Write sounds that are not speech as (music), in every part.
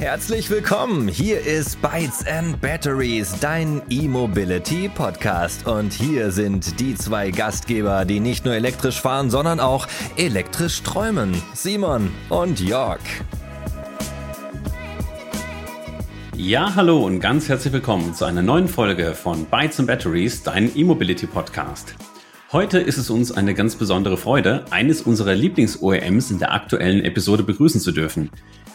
Herzlich willkommen. Hier ist Bytes and Batteries, dein E-Mobility Podcast. Und hier sind die zwei Gastgeber, die nicht nur elektrisch fahren, sondern auch elektrisch träumen. Simon und Jörg. Ja, hallo und ganz herzlich willkommen zu einer neuen Folge von Bytes and Batteries, dein E-Mobility Podcast. Heute ist es uns eine ganz besondere Freude, eines unserer Lieblings-OEMs in der aktuellen Episode begrüßen zu dürfen.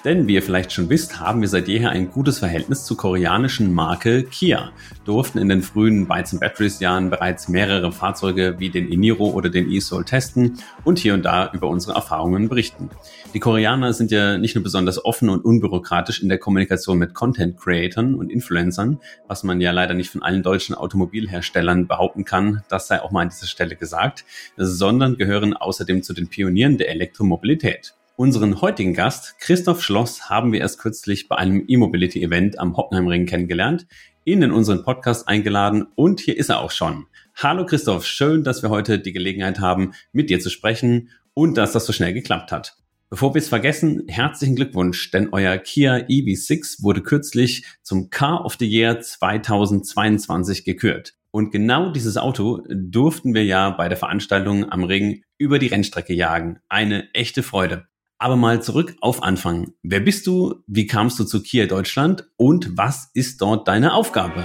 Denn wie ihr vielleicht schon wisst, haben wir seit jeher ein gutes Verhältnis zur koreanischen Marke Kia, durften in den frühen Bytes Batteries Jahren bereits mehrere Fahrzeuge wie den Eniro oder den e-Soul testen und hier und da über unsere Erfahrungen berichten. Die Koreaner sind ja nicht nur besonders offen und unbürokratisch in der Kommunikation mit Content Creatern und Influencern, was man ja leider nicht von allen deutschen Automobilherstellern behaupten kann, das sei auch mal an dieser Stelle gesagt, sondern gehören außerdem zu den Pionieren der Elektromobilität. Unseren heutigen Gast, Christoph Schloss, haben wir erst kürzlich bei einem E-Mobility-Event am Hockenheimring kennengelernt, ihn in unseren Podcast eingeladen und hier ist er auch schon. Hallo Christoph, schön, dass wir heute die Gelegenheit haben, mit dir zu sprechen und dass das so schnell geklappt hat. Bevor wir es vergessen, herzlichen Glückwunsch, denn euer Kia EV6 wurde kürzlich zum Car of the Year 2022 gekürt. Und genau dieses Auto durften wir ja bei der Veranstaltung am Ring über die Rennstrecke jagen. Eine echte Freude. Aber mal zurück auf Anfang. Wer bist du? Wie kamst du zu Kia Deutschland? Und was ist dort deine Aufgabe?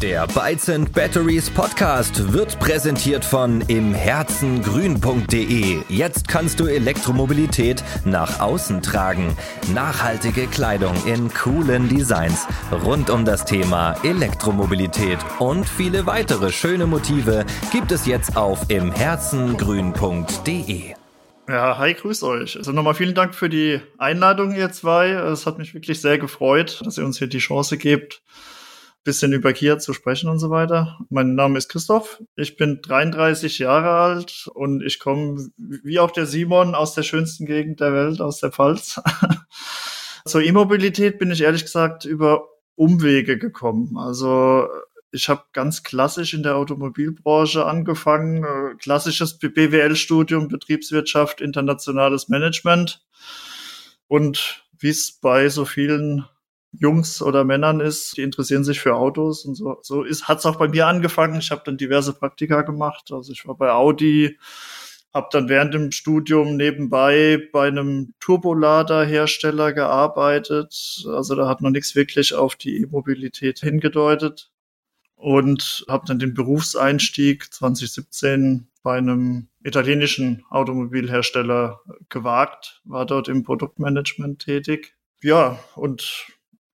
Der Bytes and Batteries Podcast wird präsentiert von imherzengrün.de. Jetzt kannst du Elektromobilität nach außen tragen. Nachhaltige Kleidung in coolen Designs rund um das Thema Elektromobilität und viele weitere schöne Motive gibt es jetzt auf imherzengrün.de. Ja, hi, grüß euch. Also nochmal vielen Dank für die Einladung, ihr zwei. Es hat mich wirklich sehr gefreut, dass ihr uns hier die Chance gebt, bisschen über Kia zu sprechen und so weiter. Mein Name ist Christoph. Ich bin 33 Jahre alt und ich komme, wie auch der Simon, aus der schönsten Gegend der Welt, aus der Pfalz. (laughs) Zur E-Mobilität bin ich ehrlich gesagt über Umwege gekommen. Also ich habe ganz klassisch in der Automobilbranche angefangen, äh, klassisches BWL-Studium, Betriebswirtschaft, internationales Management. Und wie es bei so vielen Jungs oder Männern ist, die interessieren sich für Autos und so, so ist, hat's auch bei mir angefangen. Ich habe dann diverse Praktika gemacht. Also ich war bei Audi, habe dann während dem Studium nebenbei bei einem Turboladerhersteller gearbeitet. Also da hat noch nichts wirklich auf die E-Mobilität hingedeutet und habe dann den Berufseinstieg 2017 bei einem italienischen Automobilhersteller gewagt, war dort im Produktmanagement tätig. Ja, und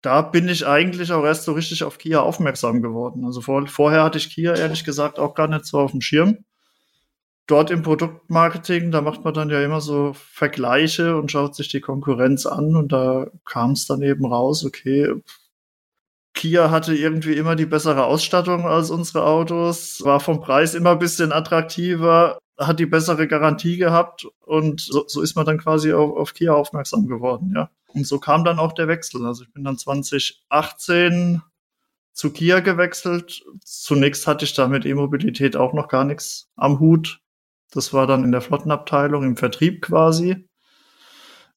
da bin ich eigentlich auch erst so richtig auf Kia aufmerksam geworden. Also vor, vorher hatte ich Kia ehrlich gesagt auch gar nicht so auf dem Schirm. Dort im Produktmarketing, da macht man dann ja immer so Vergleiche und schaut sich die Konkurrenz an und da kam es dann eben raus, okay, Kia hatte irgendwie immer die bessere Ausstattung als unsere Autos, war vom Preis immer ein bisschen attraktiver, hat die bessere Garantie gehabt und so, so ist man dann quasi auf, auf Kia aufmerksam geworden, ja. Und so kam dann auch der Wechsel. Also ich bin dann 2018 zu Kia gewechselt. Zunächst hatte ich da mit E-Mobilität auch noch gar nichts am Hut. Das war dann in der Flottenabteilung im Vertrieb quasi.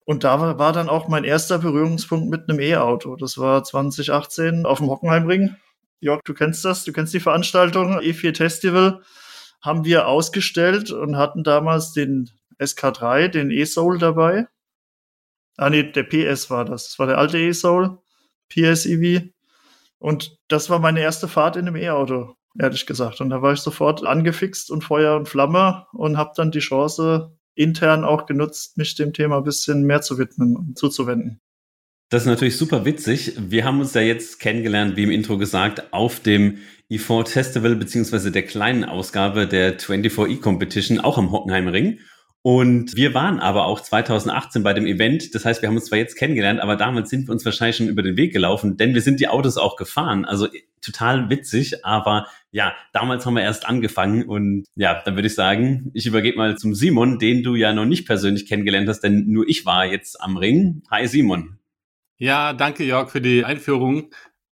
Und da war, dann auch mein erster Berührungspunkt mit einem E-Auto. Das war 2018 auf dem Hockenheimring. Jörg, du kennst das, du kennst die Veranstaltung E4 Festival. Haben wir ausgestellt und hatten damals den SK3, den E-Soul dabei. Ah nee, der PS war das. Das war der alte E-Soul, PSEV. Und das war meine erste Fahrt in einem E-Auto, ehrlich gesagt. Und da war ich sofort angefixt und Feuer und Flamme und habe dann die Chance intern auch genutzt, mich dem Thema ein bisschen mehr zu widmen und zuzuwenden. Das ist natürlich super witzig. Wir haben uns ja jetzt kennengelernt, wie im Intro gesagt, auf dem E4 Festival beziehungsweise der kleinen Ausgabe der 24E Competition, auch am Hockenheimring. Und wir waren aber auch 2018 bei dem Event. Das heißt, wir haben uns zwar jetzt kennengelernt, aber damals sind wir uns wahrscheinlich schon über den Weg gelaufen, denn wir sind die Autos auch gefahren. Also total witzig, aber ja, damals haben wir erst angefangen und ja, dann würde ich sagen, ich übergebe mal zum Simon, den du ja noch nicht persönlich kennengelernt hast, denn nur ich war jetzt am Ring. Hi Simon. Ja, danke Jörg für die Einführung.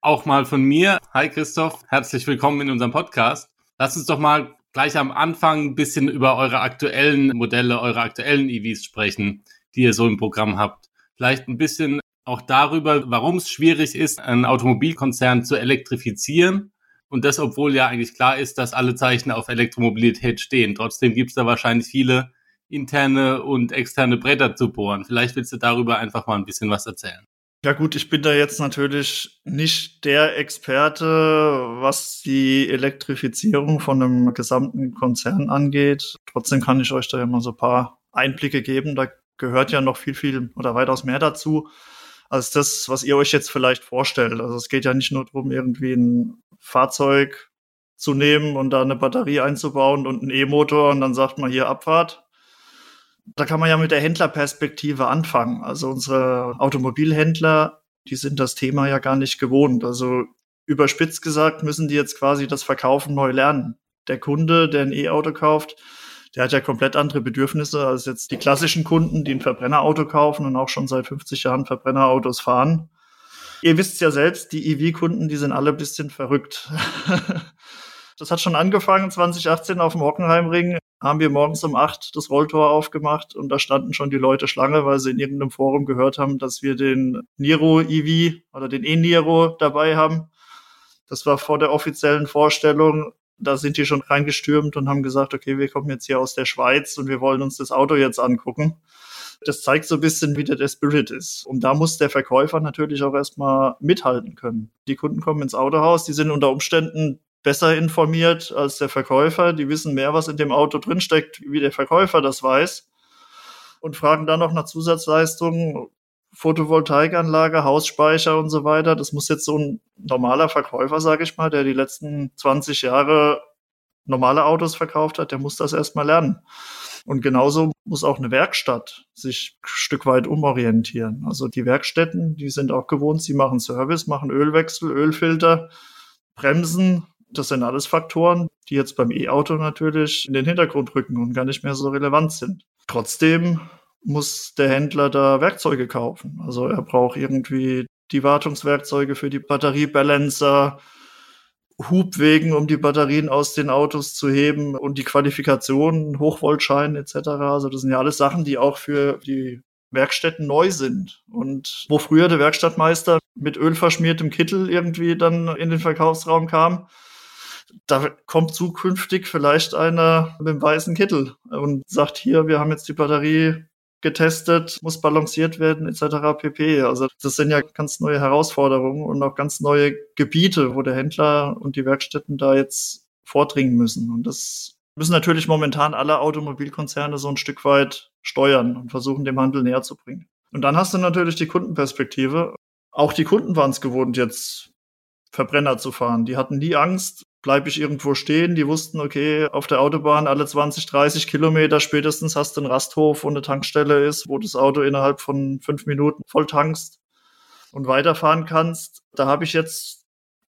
Auch mal von mir. Hi Christoph, herzlich willkommen in unserem Podcast. Lass uns doch mal gleich am Anfang ein bisschen über eure aktuellen Modelle, eure aktuellen EVs sprechen, die ihr so im Programm habt. Vielleicht ein bisschen auch darüber, warum es schwierig ist, einen Automobilkonzern zu elektrifizieren. Und das, obwohl ja eigentlich klar ist, dass alle Zeichen auf Elektromobilität stehen. Trotzdem gibt es da wahrscheinlich viele interne und externe Bretter zu bohren. Vielleicht willst du darüber einfach mal ein bisschen was erzählen. Ja gut, ich bin da jetzt natürlich nicht der Experte, was die Elektrifizierung von einem gesamten Konzern angeht. Trotzdem kann ich euch da ja mal so ein paar Einblicke geben. Da gehört ja noch viel, viel oder weitaus mehr dazu als das, was ihr euch jetzt vielleicht vorstellt. Also es geht ja nicht nur darum, irgendwie ein Fahrzeug zu nehmen und da eine Batterie einzubauen und einen E-Motor und dann sagt man hier Abfahrt, da kann man ja mit der Händlerperspektive anfangen. Also unsere Automobilhändler, die sind das Thema ja gar nicht gewohnt. Also überspitzt gesagt müssen die jetzt quasi das Verkaufen neu lernen. Der Kunde, der ein E-Auto kauft, der hat ja komplett andere Bedürfnisse als jetzt die klassischen Kunden, die ein Verbrennerauto kaufen und auch schon seit 50 Jahren Verbrennerautos fahren. Ihr wisst ja selbst, die EV-Kunden, die sind alle bisschen verrückt. (laughs) das hat schon angefangen 2018 auf dem Hockenheimring haben wir morgens um acht das Rolltor aufgemacht und da standen schon die Leute Schlange, weil sie in irgendeinem Forum gehört haben, dass wir den Niro EV oder den E-Niro dabei haben. Das war vor der offiziellen Vorstellung. Da sind die schon reingestürmt und haben gesagt, okay, wir kommen jetzt hier aus der Schweiz und wir wollen uns das Auto jetzt angucken. Das zeigt so ein bisschen, wie der Spirit ist. Und da muss der Verkäufer natürlich auch erstmal mithalten können. Die Kunden kommen ins Autohaus, die sind unter Umständen besser informiert als der Verkäufer. Die wissen mehr, was in dem Auto drinsteckt, wie der Verkäufer das weiß. Und fragen dann noch nach Zusatzleistungen, Photovoltaikanlage, Hausspeicher und so weiter. Das muss jetzt so ein normaler Verkäufer, sage ich mal, der die letzten 20 Jahre normale Autos verkauft hat, der muss das erstmal lernen. Und genauso muss auch eine Werkstatt sich ein Stück weit umorientieren. Also die Werkstätten, die sind auch gewohnt, sie machen Service, machen Ölwechsel, Ölfilter, Bremsen, das sind alles Faktoren, die jetzt beim E-Auto natürlich in den Hintergrund rücken und gar nicht mehr so relevant sind. Trotzdem muss der Händler da Werkzeuge kaufen. Also er braucht irgendwie die Wartungswerkzeuge für die Batteriebalancer, Hubwegen, um die Batterien aus den Autos zu heben und die Qualifikation, Hochvoltschein etc. Also das sind ja alles Sachen, die auch für die Werkstätten neu sind. Und wo früher der Werkstattmeister mit ölverschmiertem Kittel irgendwie dann in den Verkaufsraum kam, da kommt zukünftig vielleicht einer mit dem weißen Kittel und sagt hier, wir haben jetzt die Batterie getestet, muss balanciert werden, etc. pp. Also das sind ja ganz neue Herausforderungen und auch ganz neue Gebiete, wo der Händler und die Werkstätten da jetzt vordringen müssen. Und das müssen natürlich momentan alle Automobilkonzerne so ein Stück weit steuern und versuchen, dem Handel näher zu bringen. Und dann hast du natürlich die Kundenperspektive. Auch die Kunden waren es gewohnt, jetzt Verbrenner zu fahren. Die hatten nie Angst, bleibe ich irgendwo stehen. Die wussten, okay, auf der Autobahn alle 20, 30 Kilometer spätestens hast du einen Rasthof, wo eine Tankstelle ist, wo das Auto innerhalb von fünf Minuten voll tankst und weiterfahren kannst. Da habe ich jetzt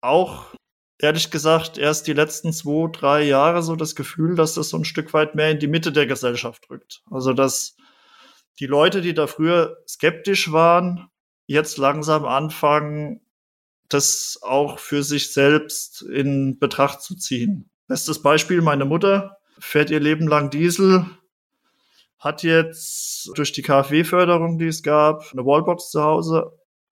auch ehrlich gesagt erst die letzten zwei, drei Jahre so das Gefühl, dass das so ein Stück weit mehr in die Mitte der Gesellschaft rückt. Also dass die Leute, die da früher skeptisch waren, jetzt langsam anfangen, das auch für sich selbst in Betracht zu ziehen. Bestes Beispiel, meine Mutter fährt ihr Leben lang Diesel, hat jetzt durch die KfW-Förderung, die es gab, eine Wallbox zu Hause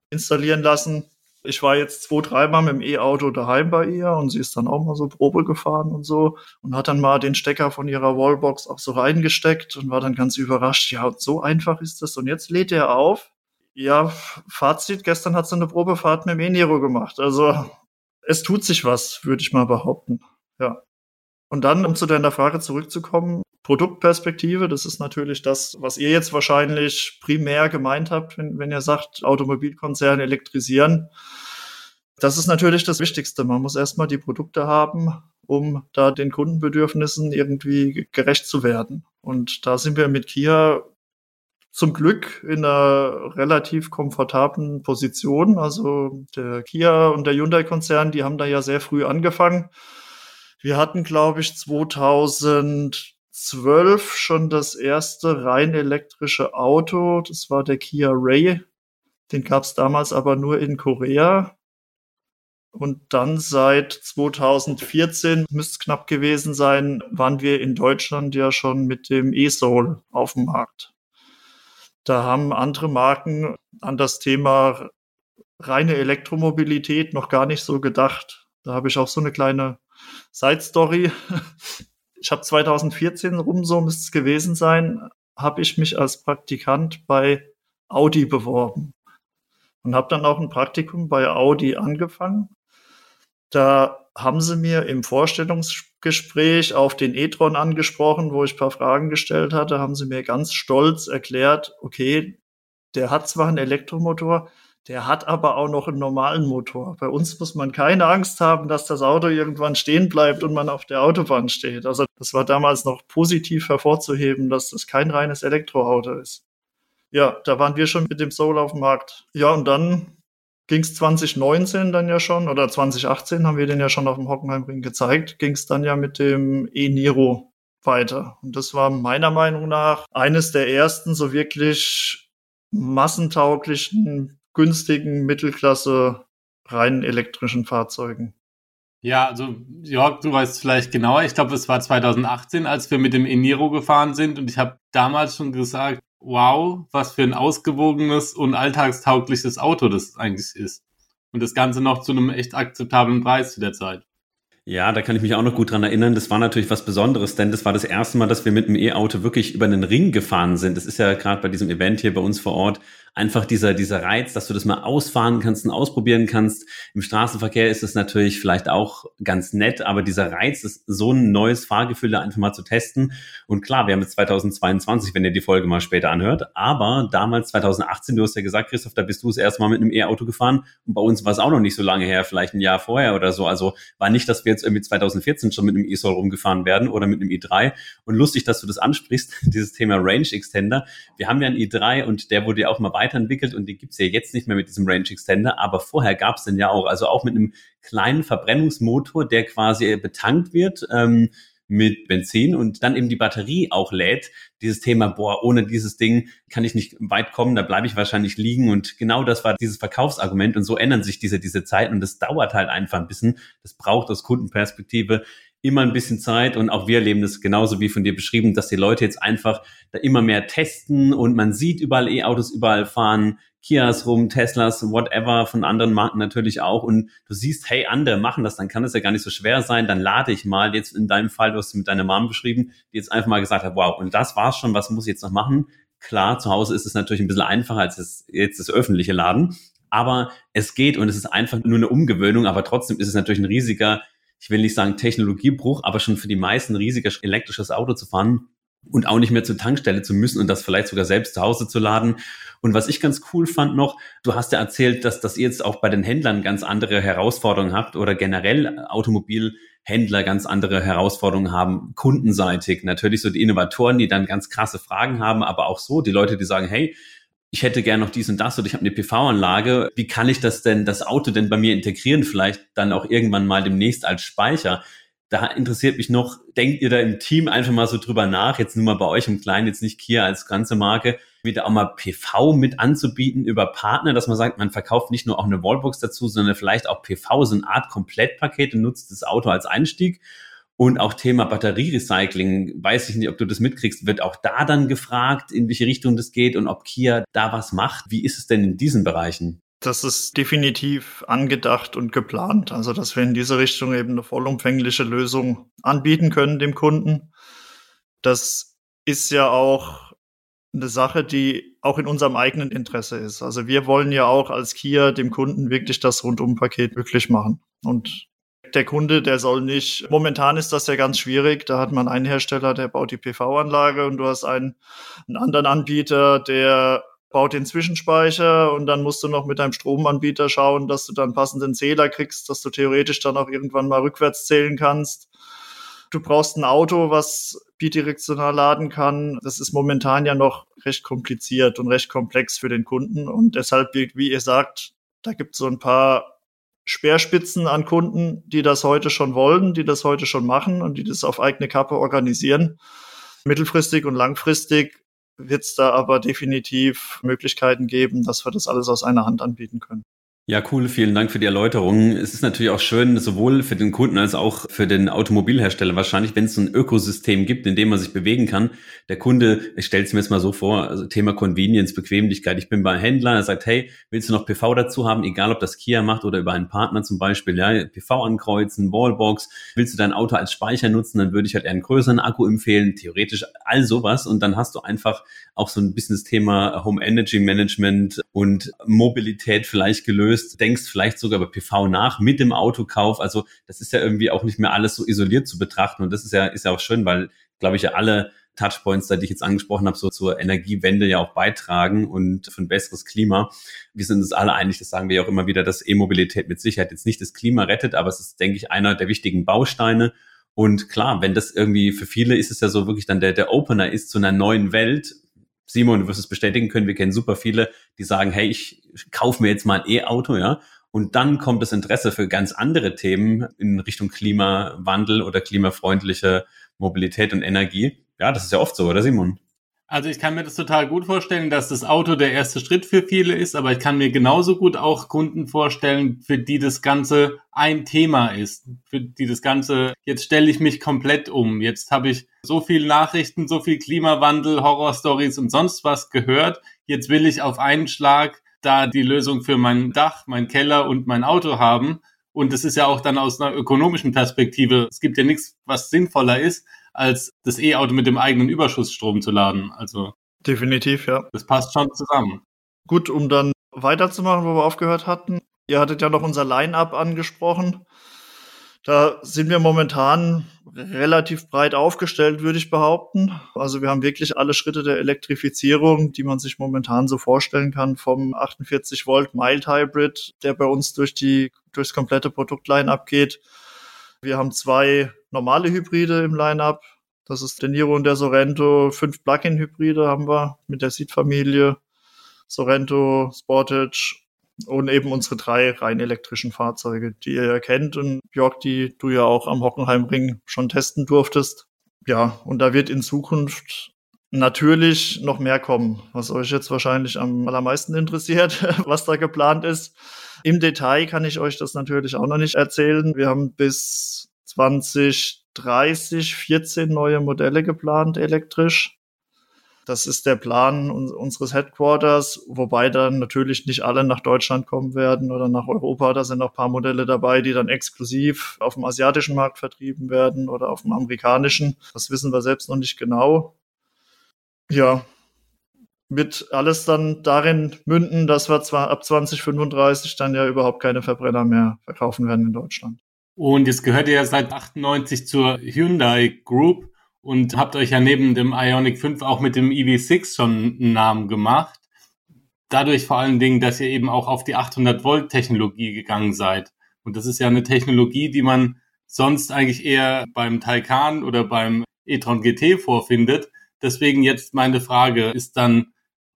installieren lassen. Ich war jetzt zwei, dreimal mit dem E-Auto daheim bei ihr und sie ist dann auch mal so Probe gefahren und so und hat dann mal den Stecker von ihrer Wallbox auch so reingesteckt und war dann ganz überrascht. Ja, so einfach ist das. Und jetzt lädt er auf ja, Fazit, gestern hat sie eine Probefahrt mit dem E-Nero gemacht. Also es tut sich was, würde ich mal behaupten. Ja. Und dann, um zu deiner Frage zurückzukommen, Produktperspektive, das ist natürlich das, was ihr jetzt wahrscheinlich primär gemeint habt, wenn, wenn ihr sagt, Automobilkonzerne elektrisieren. Das ist natürlich das Wichtigste. Man muss erstmal die Produkte haben, um da den Kundenbedürfnissen irgendwie gerecht zu werden. Und da sind wir mit Kia zum Glück in einer relativ komfortablen Position. Also der Kia und der Hyundai-Konzern, die haben da ja sehr früh angefangen. Wir hatten, glaube ich, 2012 schon das erste rein elektrische Auto. Das war der Kia Ray. Den gab es damals aber nur in Korea. Und dann seit 2014, müsste es knapp gewesen sein, waren wir in Deutschland ja schon mit dem E-Soul auf dem Markt. Da haben andere Marken an das Thema reine Elektromobilität noch gar nicht so gedacht. Da habe ich auch so eine kleine Side Story. (laughs) Ich habe 2014 rum, so müsste es gewesen sein, habe ich mich als Praktikant bei Audi beworben und habe dann auch ein Praktikum bei Audi angefangen. Da haben sie mir im Vorstellungsgespräch auf den e-tron angesprochen, wo ich ein paar Fragen gestellt hatte, haben sie mir ganz stolz erklärt, okay, der hat zwar einen Elektromotor, der hat aber auch noch einen normalen Motor. Bei uns muss man keine Angst haben, dass das Auto irgendwann stehen bleibt und man auf der Autobahn steht. Also das war damals noch positiv hervorzuheben, dass das kein reines Elektroauto ist. Ja, da waren wir schon mit dem Soul auf dem Markt. Ja, und dann ging es 2019 dann ja schon, oder 2018 haben wir den ja schon auf dem Hockenheimring gezeigt, ging es dann ja mit dem E-Niro weiter. Und das war meiner Meinung nach eines der ersten so wirklich massentauglichen günstigen Mittelklasse rein elektrischen Fahrzeugen. Ja, also Jörg, du weißt vielleicht genauer. Ich glaube, es war 2018, als wir mit dem Eniro gefahren sind und ich habe damals schon gesagt, wow, was für ein ausgewogenes und alltagstaugliches Auto das eigentlich ist. Und das Ganze noch zu einem echt akzeptablen Preis zu der Zeit. Ja, da kann ich mich auch noch gut dran erinnern. Das war natürlich was Besonderes, denn das war das erste Mal, dass wir mit dem E-Auto wirklich über einen Ring gefahren sind. Das ist ja gerade bei diesem Event hier bei uns vor Ort einfach dieser, dieser Reiz, dass du das mal ausfahren kannst und ausprobieren kannst. Im Straßenverkehr ist es natürlich vielleicht auch ganz nett, aber dieser Reiz ist so ein neues Fahrgefühl da einfach mal zu testen. Und klar, wir haben jetzt 2022, wenn ihr die Folge mal später anhört, aber damals 2018, du hast ja gesagt, Christoph, da bist du das erste Mal mit einem E-Auto gefahren und bei uns war es auch noch nicht so lange her, vielleicht ein Jahr vorher oder so. Also war nicht, dass wir jetzt irgendwie 2014 schon mit einem E-Soul rumgefahren werden oder mit einem i3. Und lustig, dass du das ansprichst, (laughs) dieses Thema Range Extender. Wir haben ja einen i3 und der wurde ja auch mal weiter weiterentwickelt und die gibt's ja jetzt nicht mehr mit diesem Range Extender, aber vorher gab's den ja auch, also auch mit einem kleinen Verbrennungsmotor, der quasi betankt wird. Ähm, mit Benzin und dann eben die Batterie auch lädt. Dieses Thema, boah, ohne dieses Ding kann ich nicht weit kommen, da bleibe ich wahrscheinlich liegen. Und genau das war dieses Verkaufsargument. Und so ändern sich diese, diese Zeiten und das dauert halt einfach ein bisschen. Das braucht aus Kundenperspektive immer ein bisschen Zeit. Und auch wir erleben das genauso wie von dir beschrieben, dass die Leute jetzt einfach da immer mehr testen. Und man sieht überall E-Autos überall fahren, Kias rum, Teslas, whatever, von anderen Marken natürlich auch. Und du siehst, hey, andere machen das, dann kann das ja gar nicht so schwer sein, dann lade ich mal, jetzt in deinem Fall, du hast es mit deiner Mom beschrieben, die jetzt einfach mal gesagt hat, wow, und das war's schon, was muss ich jetzt noch machen? Klar, zu Hause ist es natürlich ein bisschen einfacher als das, jetzt das öffentliche Laden, aber es geht und es ist einfach nur eine Umgewöhnung, aber trotzdem ist es natürlich ein riesiger ich will nicht sagen Technologiebruch, aber schon für die meisten riesiges elektrisches Auto zu fahren und auch nicht mehr zur Tankstelle zu müssen und das vielleicht sogar selbst zu Hause zu laden. Und was ich ganz cool fand noch, du hast ja erzählt, dass, dass ihr jetzt auch bei den Händlern ganz andere Herausforderungen habt oder generell Automobilhändler ganz andere Herausforderungen haben, kundenseitig. Natürlich so die Innovatoren, die dann ganz krasse Fragen haben, aber auch so die Leute, die sagen, hey, ich hätte gern noch dies und das oder ich habe eine PV-Anlage. Wie kann ich das denn, das Auto denn bei mir integrieren? Vielleicht dann auch irgendwann mal demnächst als Speicher. Da interessiert mich noch, denkt ihr da im Team einfach mal so drüber nach, jetzt nur mal bei euch im Kleinen, jetzt nicht Kia als ganze Marke, wieder auch mal PV mit anzubieten über Partner, dass man sagt, man verkauft nicht nur auch eine Wallbox dazu, sondern vielleicht auch PV, so eine Art Komplettpaket und nutzt das Auto als Einstieg. Und auch Thema Batterierecycling, weiß ich nicht, ob du das mitkriegst, wird auch da dann gefragt, in welche Richtung das geht und ob Kia da was macht. Wie ist es denn in diesen Bereichen? Das ist definitiv angedacht und geplant. Also, dass wir in diese Richtung eben eine vollumfängliche Lösung anbieten können dem Kunden. Das ist ja auch eine Sache, die auch in unserem eigenen Interesse ist. Also wir wollen ja auch als Kia dem Kunden wirklich das Rundumpaket möglich machen. Und der Kunde, der soll nicht, momentan ist das ja ganz schwierig, da hat man einen Hersteller, der baut die PV-Anlage und du hast einen, einen anderen Anbieter, der baut den Zwischenspeicher und dann musst du noch mit deinem Stromanbieter schauen, dass du dann passenden Zähler kriegst, dass du theoretisch dann auch irgendwann mal rückwärts zählen kannst. Du brauchst ein Auto, was bidirektional laden kann. Das ist momentan ja noch recht kompliziert und recht komplex für den Kunden und deshalb, wie ihr sagt, da gibt es so ein paar Speerspitzen an Kunden, die das heute schon wollen, die das heute schon machen und die das auf eigene Kappe organisieren. Mittelfristig und langfristig wird es da aber definitiv Möglichkeiten geben, dass wir das alles aus einer Hand anbieten können. Ja, cool. Vielen Dank für die Erläuterung. Es ist natürlich auch schön, sowohl für den Kunden als auch für den Automobilhersteller wahrscheinlich, wenn es ein Ökosystem gibt, in dem man sich bewegen kann. Der Kunde, ich stelle es mir jetzt mal so vor, also Thema Convenience, Bequemlichkeit. Ich bin bei Händler, er sagt, hey, willst du noch PV dazu haben, egal ob das Kia macht oder über einen Partner zum Beispiel, ja, PV ankreuzen, Wallbox. Willst du dein Auto als Speicher nutzen, dann würde ich halt eher einen größeren Akku empfehlen, theoretisch all sowas. Und dann hast du einfach auch so ein bisschen das Thema Home Energy Management und Mobilität vielleicht gelöst löst, denkst vielleicht sogar über PV nach mit dem Autokauf. Also das ist ja irgendwie auch nicht mehr alles so isoliert zu betrachten. Und das ist ja, ist ja auch schön, weil, glaube ich, ja alle Touchpoints, die ich jetzt angesprochen habe, so zur Energiewende ja auch beitragen und für ein besseres Klima. Wir sind uns alle einig, das sagen wir ja auch immer wieder, dass E-Mobilität mit Sicherheit jetzt nicht das Klima rettet, aber es ist, denke ich, einer der wichtigen Bausteine. Und klar, wenn das irgendwie für viele ist es ja so wirklich dann der, der Opener ist zu einer neuen Welt, Simon, du wirst es bestätigen können, wir kennen super viele, die sagen, hey, ich kaufe mir jetzt mal ein E-Auto, ja. Und dann kommt das Interesse für ganz andere Themen in Richtung Klimawandel oder klimafreundliche Mobilität und Energie. Ja, das ist ja oft so, oder Simon? Also ich kann mir das total gut vorstellen, dass das Auto der erste Schritt für viele ist, aber ich kann mir genauso gut auch Kunden vorstellen, für die das Ganze ein Thema ist, für die das Ganze, jetzt stelle ich mich komplett um, jetzt habe ich so viel Nachrichten, so viel Klimawandel, Horrorstories und sonst was gehört, jetzt will ich auf einen Schlag da die Lösung für mein Dach, mein Keller und mein Auto haben. Und das ist ja auch dann aus einer ökonomischen Perspektive, es gibt ja nichts, was sinnvoller ist, als das E-Auto mit dem eigenen Überschussstrom zu laden. Also definitiv, ja. Das passt schon zusammen. Gut, um dann weiterzumachen, wo wir aufgehört hatten. Ihr hattet ja noch unser Line-up angesprochen. Da sind wir momentan relativ breit aufgestellt, würde ich behaupten. Also wir haben wirklich alle Schritte der Elektrifizierung, die man sich momentan so vorstellen kann, vom 48 Volt Mild Hybrid, der bei uns durch die durchs komplette Produktline abgeht. Wir haben zwei normale Hybride im Line-up. Das ist der Niro und der Sorento. Fünf Plug-in-Hybride haben wir mit der Seed-Familie. Sorento, Sportage und eben unsere drei rein elektrischen Fahrzeuge, die ihr ja kennt und Jörg, die du ja auch am Hockenheimring schon testen durftest. Ja, und da wird in Zukunft natürlich noch mehr kommen, was euch jetzt wahrscheinlich am allermeisten interessiert, (laughs) was da geplant ist. Im Detail kann ich euch das natürlich auch noch nicht erzählen. Wir haben bis 2030 14 neue Modelle geplant elektrisch. Das ist der Plan unseres Headquarters, wobei dann natürlich nicht alle nach Deutschland kommen werden oder nach Europa. Da sind noch ein paar Modelle dabei, die dann exklusiv auf dem asiatischen Markt vertrieben werden oder auf dem amerikanischen. Das wissen wir selbst noch nicht genau. Ja, wird alles dann darin münden, dass wir zwar ab 2035 dann ja überhaupt keine Verbrenner mehr verkaufen werden in Deutschland. Und jetzt gehört ihr ja seit 98 zur Hyundai Group und habt euch ja neben dem Ionic 5 auch mit dem EV6 schon einen Namen gemacht. Dadurch vor allen Dingen, dass ihr eben auch auf die 800 Volt Technologie gegangen seid. Und das ist ja eine Technologie, die man sonst eigentlich eher beim Taycan oder beim e-tron GT vorfindet. Deswegen jetzt meine Frage, ist dann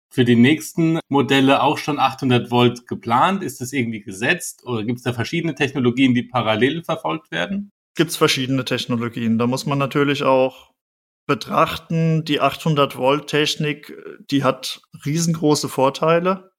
für die nächsten Modelle auch schon 800 Volt geplant? Ist das irgendwie gesetzt oder gibt es da verschiedene Technologien, die parallel verfolgt werden? Gibt es verschiedene Technologien. Da muss man natürlich auch betrachten, die 800 Volt Technik, die hat riesengroße Vorteile.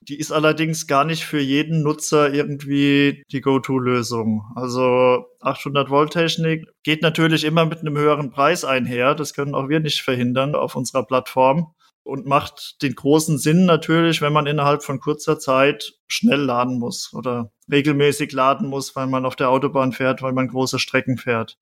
Die ist allerdings gar nicht für jeden Nutzer irgendwie die Go-To-Lösung. Also 800 Volt Technik geht natürlich immer mit einem höheren Preis einher. Das können auch wir nicht verhindern auf unserer Plattform und macht den großen Sinn natürlich, wenn man innerhalb von kurzer Zeit schnell laden muss oder regelmäßig laden muss, weil man auf der Autobahn fährt, weil man große Strecken fährt.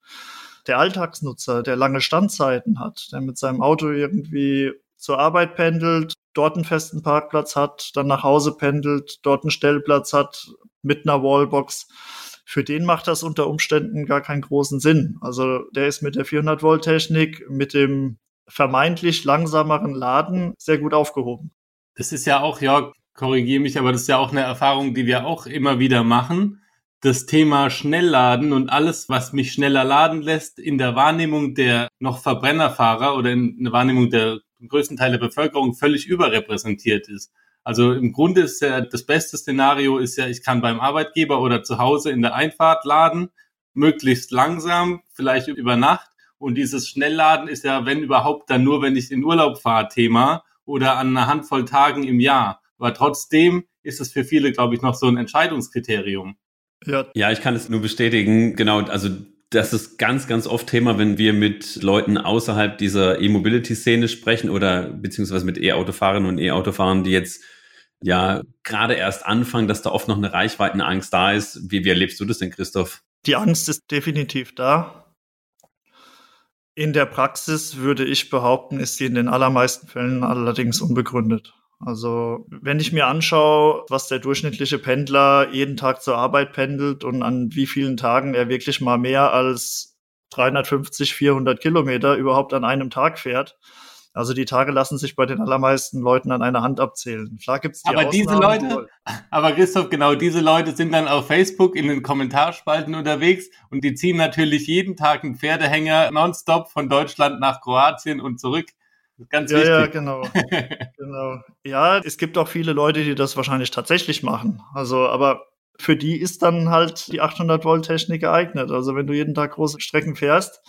Der Alltagsnutzer, der lange Standzeiten hat, der mit seinem Auto irgendwie zur Arbeit pendelt, dort einen festen Parkplatz hat, dann nach Hause pendelt, dort einen Stellplatz hat mit einer Wallbox, für den macht das unter Umständen gar keinen großen Sinn. Also der ist mit der 400 Volt Technik, mit dem vermeintlich langsameren Laden sehr gut aufgehoben. Das ist ja auch, ja, korrigiere mich, aber das ist ja auch eine Erfahrung, die wir auch immer wieder machen. Das Thema Schnellladen und alles, was mich schneller laden lässt, in der Wahrnehmung der noch Verbrennerfahrer oder in der Wahrnehmung der größten Teil der Bevölkerung völlig überrepräsentiert ist. Also im Grunde ist ja das beste Szenario ist ja, ich kann beim Arbeitgeber oder zu Hause in der Einfahrt laden, möglichst langsam, vielleicht über Nacht und dieses Schnellladen ist ja, wenn überhaupt, dann nur, wenn ich in Urlaub fahre, Thema oder an einer Handvoll Tagen im Jahr. Aber trotzdem ist es für viele, glaube ich, noch so ein Entscheidungskriterium. Ja. ja, ich kann es nur bestätigen. Genau, also das ist ganz, ganz oft Thema, wenn wir mit Leuten außerhalb dieser E-Mobility-Szene sprechen oder beziehungsweise mit E-Autofahrern und E-Autofahrern, die jetzt ja gerade erst anfangen, dass da oft noch eine Reichweitenangst da ist. Wie, wie erlebst du das denn, Christoph? Die Angst ist definitiv da. In der Praxis würde ich behaupten, ist sie in den allermeisten Fällen allerdings unbegründet. Also wenn ich mir anschaue, was der durchschnittliche Pendler jeden Tag zur Arbeit pendelt und an wie vielen Tagen er wirklich mal mehr als 350, 400 Kilometer überhaupt an einem Tag fährt. Also die Tage lassen sich bei den allermeisten Leuten an einer Hand abzählen. Klar gibt's die Aber Ausnahmen, diese Leute, aber Christoph, genau diese Leute sind dann auf Facebook in den Kommentarspalten unterwegs und die ziehen natürlich jeden Tag einen Pferdehänger nonstop von Deutschland nach Kroatien und zurück. Ganz ja, wichtig. Ja, genau. (laughs) genau. Ja, es gibt auch viele Leute, die das wahrscheinlich tatsächlich machen. Also, aber für die ist dann halt die 800 Volt Technik geeignet. Also, wenn du jeden Tag große Strecken fährst,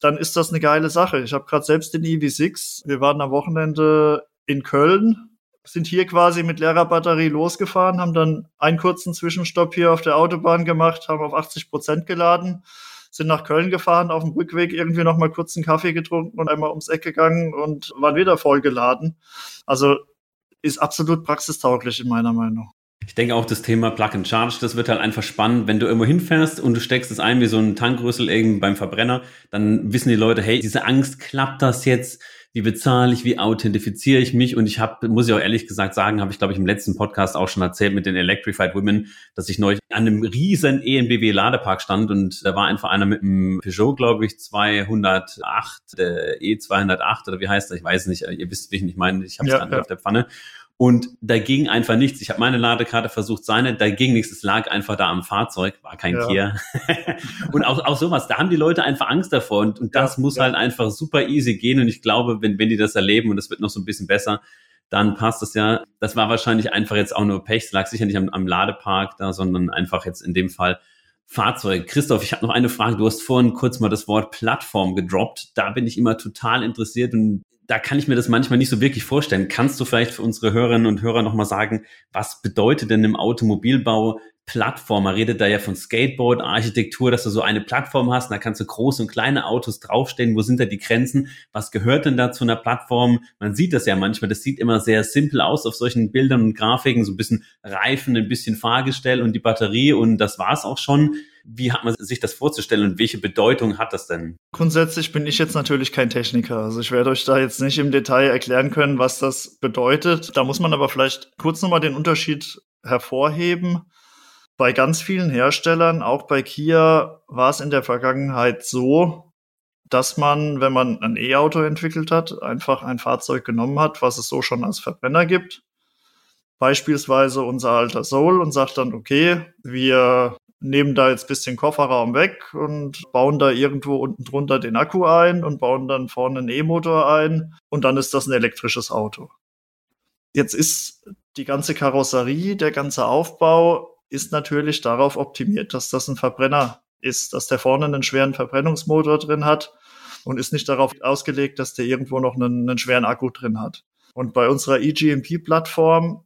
dann ist das eine geile Sache. Ich habe gerade selbst den EV6. Wir waren am Wochenende in Köln, sind hier quasi mit leerer Batterie losgefahren, haben dann einen kurzen Zwischenstopp hier auf der Autobahn gemacht, haben auf 80 Prozent geladen sind nach Köln gefahren, auf dem Rückweg irgendwie noch mal kurz einen Kaffee getrunken und einmal ums Eck gegangen und waren wieder vollgeladen. Also ist absolut praxistauglich in meiner Meinung. Ich denke auch das Thema Plug and Charge, das wird halt einfach spannend, wenn du irgendwo hinfährst und du steckst es ein wie so ein Tankrüssel eben beim Verbrenner, dann wissen die Leute, hey, diese Angst, klappt das jetzt? Wie bezahle ich, wie authentifiziere ich mich? Und ich habe, muss ich auch ehrlich gesagt sagen, habe ich glaube ich im letzten Podcast auch schon erzählt mit den Electrified Women, dass ich neulich an einem riesen ENBW Ladepark stand und da war einfach einer mit einem Peugeot, glaube ich, 208, der E208 oder wie heißt das, ich weiß nicht, ihr wisst, wie ich nicht meine, ich habe es ja, ja. auf der Pfanne und da ging einfach nichts. Ich habe meine Ladekarte versucht, seine, da ging nichts. Es lag einfach da am Fahrzeug, war kein ja. Kia. (laughs) und auch, auch sowas, da haben die Leute einfach Angst davor. Und, und das ja, muss ja. halt einfach super easy gehen. Und ich glaube, wenn, wenn die das erleben und es wird noch so ein bisschen besser, dann passt das ja. Das war wahrscheinlich einfach jetzt auch nur Pech. Es lag sicher nicht am, am Ladepark da, sondern einfach jetzt in dem Fall Fahrzeug. Christoph, ich habe noch eine Frage. Du hast vorhin kurz mal das Wort Plattform gedroppt. Da bin ich immer total interessiert und da kann ich mir das manchmal nicht so wirklich vorstellen. Kannst du vielleicht für unsere Hörerinnen und Hörer nochmal sagen, was bedeutet denn im Automobilbau Plattform? Man redet da ja von Skateboard, Architektur, dass du so eine Plattform hast, da kannst du große und kleine Autos draufstellen. Wo sind da die Grenzen? Was gehört denn da zu einer Plattform? Man sieht das ja manchmal, das sieht immer sehr simpel aus auf solchen Bildern und Grafiken, so ein bisschen Reifen, ein bisschen Fahrgestell und die Batterie und das war's auch schon. Wie hat man sich das vorzustellen und welche Bedeutung hat das denn? Grundsätzlich bin ich jetzt natürlich kein Techniker. Also ich werde euch da jetzt nicht im Detail erklären können, was das bedeutet. Da muss man aber vielleicht kurz nochmal den Unterschied hervorheben. Bei ganz vielen Herstellern, auch bei Kia, war es in der Vergangenheit so, dass man, wenn man ein E-Auto entwickelt hat, einfach ein Fahrzeug genommen hat, was es so schon als Verbrenner gibt. Beispielsweise unser alter Soul und sagt dann, okay, wir nehmen da jetzt bisschen Kofferraum weg und bauen da irgendwo unten drunter den Akku ein und bauen dann vorne einen E-Motor ein und dann ist das ein elektrisches Auto. Jetzt ist die ganze Karosserie, der ganze Aufbau ist natürlich darauf optimiert, dass das ein Verbrenner ist, dass der vorne einen schweren Verbrennungsmotor drin hat und ist nicht darauf ausgelegt, dass der irgendwo noch einen, einen schweren Akku drin hat. Und bei unserer eGMP-Plattform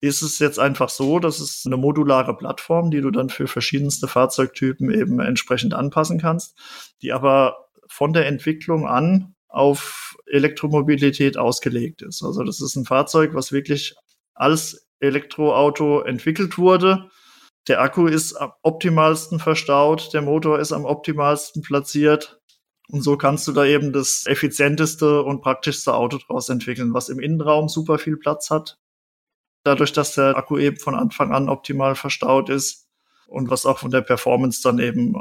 ist es jetzt einfach so, dass es eine modulare Plattform, die du dann für verschiedenste Fahrzeugtypen eben entsprechend anpassen kannst, die aber von der Entwicklung an auf Elektromobilität ausgelegt ist. Also das ist ein Fahrzeug, was wirklich als Elektroauto entwickelt wurde. Der Akku ist am optimalsten verstaut, der Motor ist am optimalsten platziert. Und so kannst du da eben das effizienteste und praktischste Auto draus entwickeln, was im Innenraum super viel Platz hat, dadurch, dass der Akku eben von Anfang an optimal verstaut ist und was auch von der Performance dann eben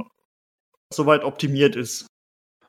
soweit optimiert ist.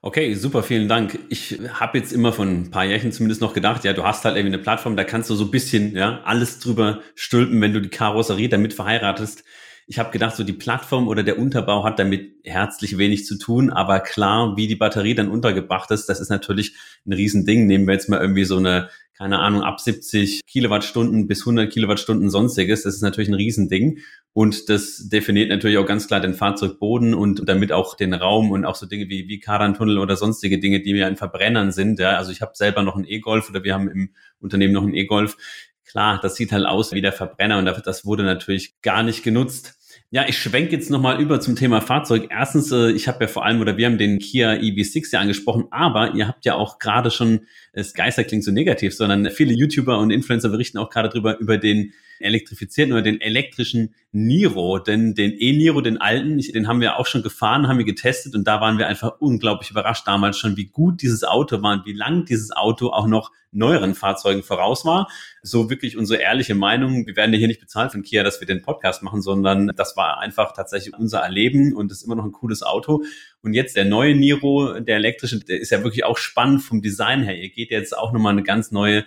Okay, super, vielen Dank. Ich habe jetzt immer von ein paar Jährchen zumindest noch gedacht, ja, du hast halt irgendwie eine Plattform, da kannst du so ein bisschen ja alles drüber stülpen, wenn du die Karosserie damit verheiratest. Ich habe gedacht, so die Plattform oder der Unterbau hat damit herzlich wenig zu tun, aber klar, wie die Batterie dann untergebracht ist, das ist natürlich ein Riesending. Nehmen wir jetzt mal irgendwie so eine keine Ahnung, ab 70 Kilowattstunden bis 100 Kilowattstunden sonstiges. Das ist natürlich ein Riesending. Und das definiert natürlich auch ganz klar den Fahrzeugboden und damit auch den Raum und auch so Dinge wie, wie Kardantunnel oder sonstige Dinge, die ja in Verbrennern sind. Ja, also ich habe selber noch einen E-Golf oder wir haben im Unternehmen noch einen E-Golf klar, das sieht halt aus wie der Verbrenner und das wurde natürlich gar nicht genutzt. Ja, ich schwenke jetzt nochmal über zum Thema Fahrzeug. Erstens, äh, ich habe ja vor allem, oder wir haben den Kia EV6 ja angesprochen, aber ihr habt ja auch gerade schon, es Geister klingt so negativ, sondern viele YouTuber und Influencer berichten auch gerade drüber, über den elektrifizierten oder den elektrischen Niro, denn den E-Niro, den alten, den haben wir auch schon gefahren, haben wir getestet und da waren wir einfach unglaublich überrascht damals schon, wie gut dieses Auto war und wie lang dieses Auto auch noch neueren Fahrzeugen voraus war. So wirklich unsere ehrliche Meinung. Wir werden ja hier nicht bezahlt von Kia, dass wir den Podcast machen, sondern das war einfach tatsächlich unser Erleben und ist immer noch ein cooles Auto. Und jetzt der neue Niro, der elektrische, der ist ja wirklich auch spannend vom Design her. Ihr geht jetzt auch nochmal eine ganz neue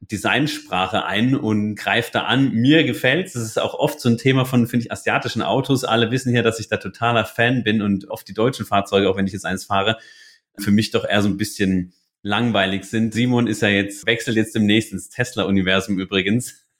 Designsprache ein und greift da an. Mir gefällt's. Das ist auch oft so ein Thema von, finde ich, asiatischen Autos. Alle wissen hier, dass ich da totaler Fan bin und oft die deutschen Fahrzeuge, auch wenn ich jetzt eins fahre, für mich doch eher so ein bisschen langweilig sind. Simon ist ja jetzt, wechselt jetzt demnächst ins Tesla-Universum übrigens. (laughs)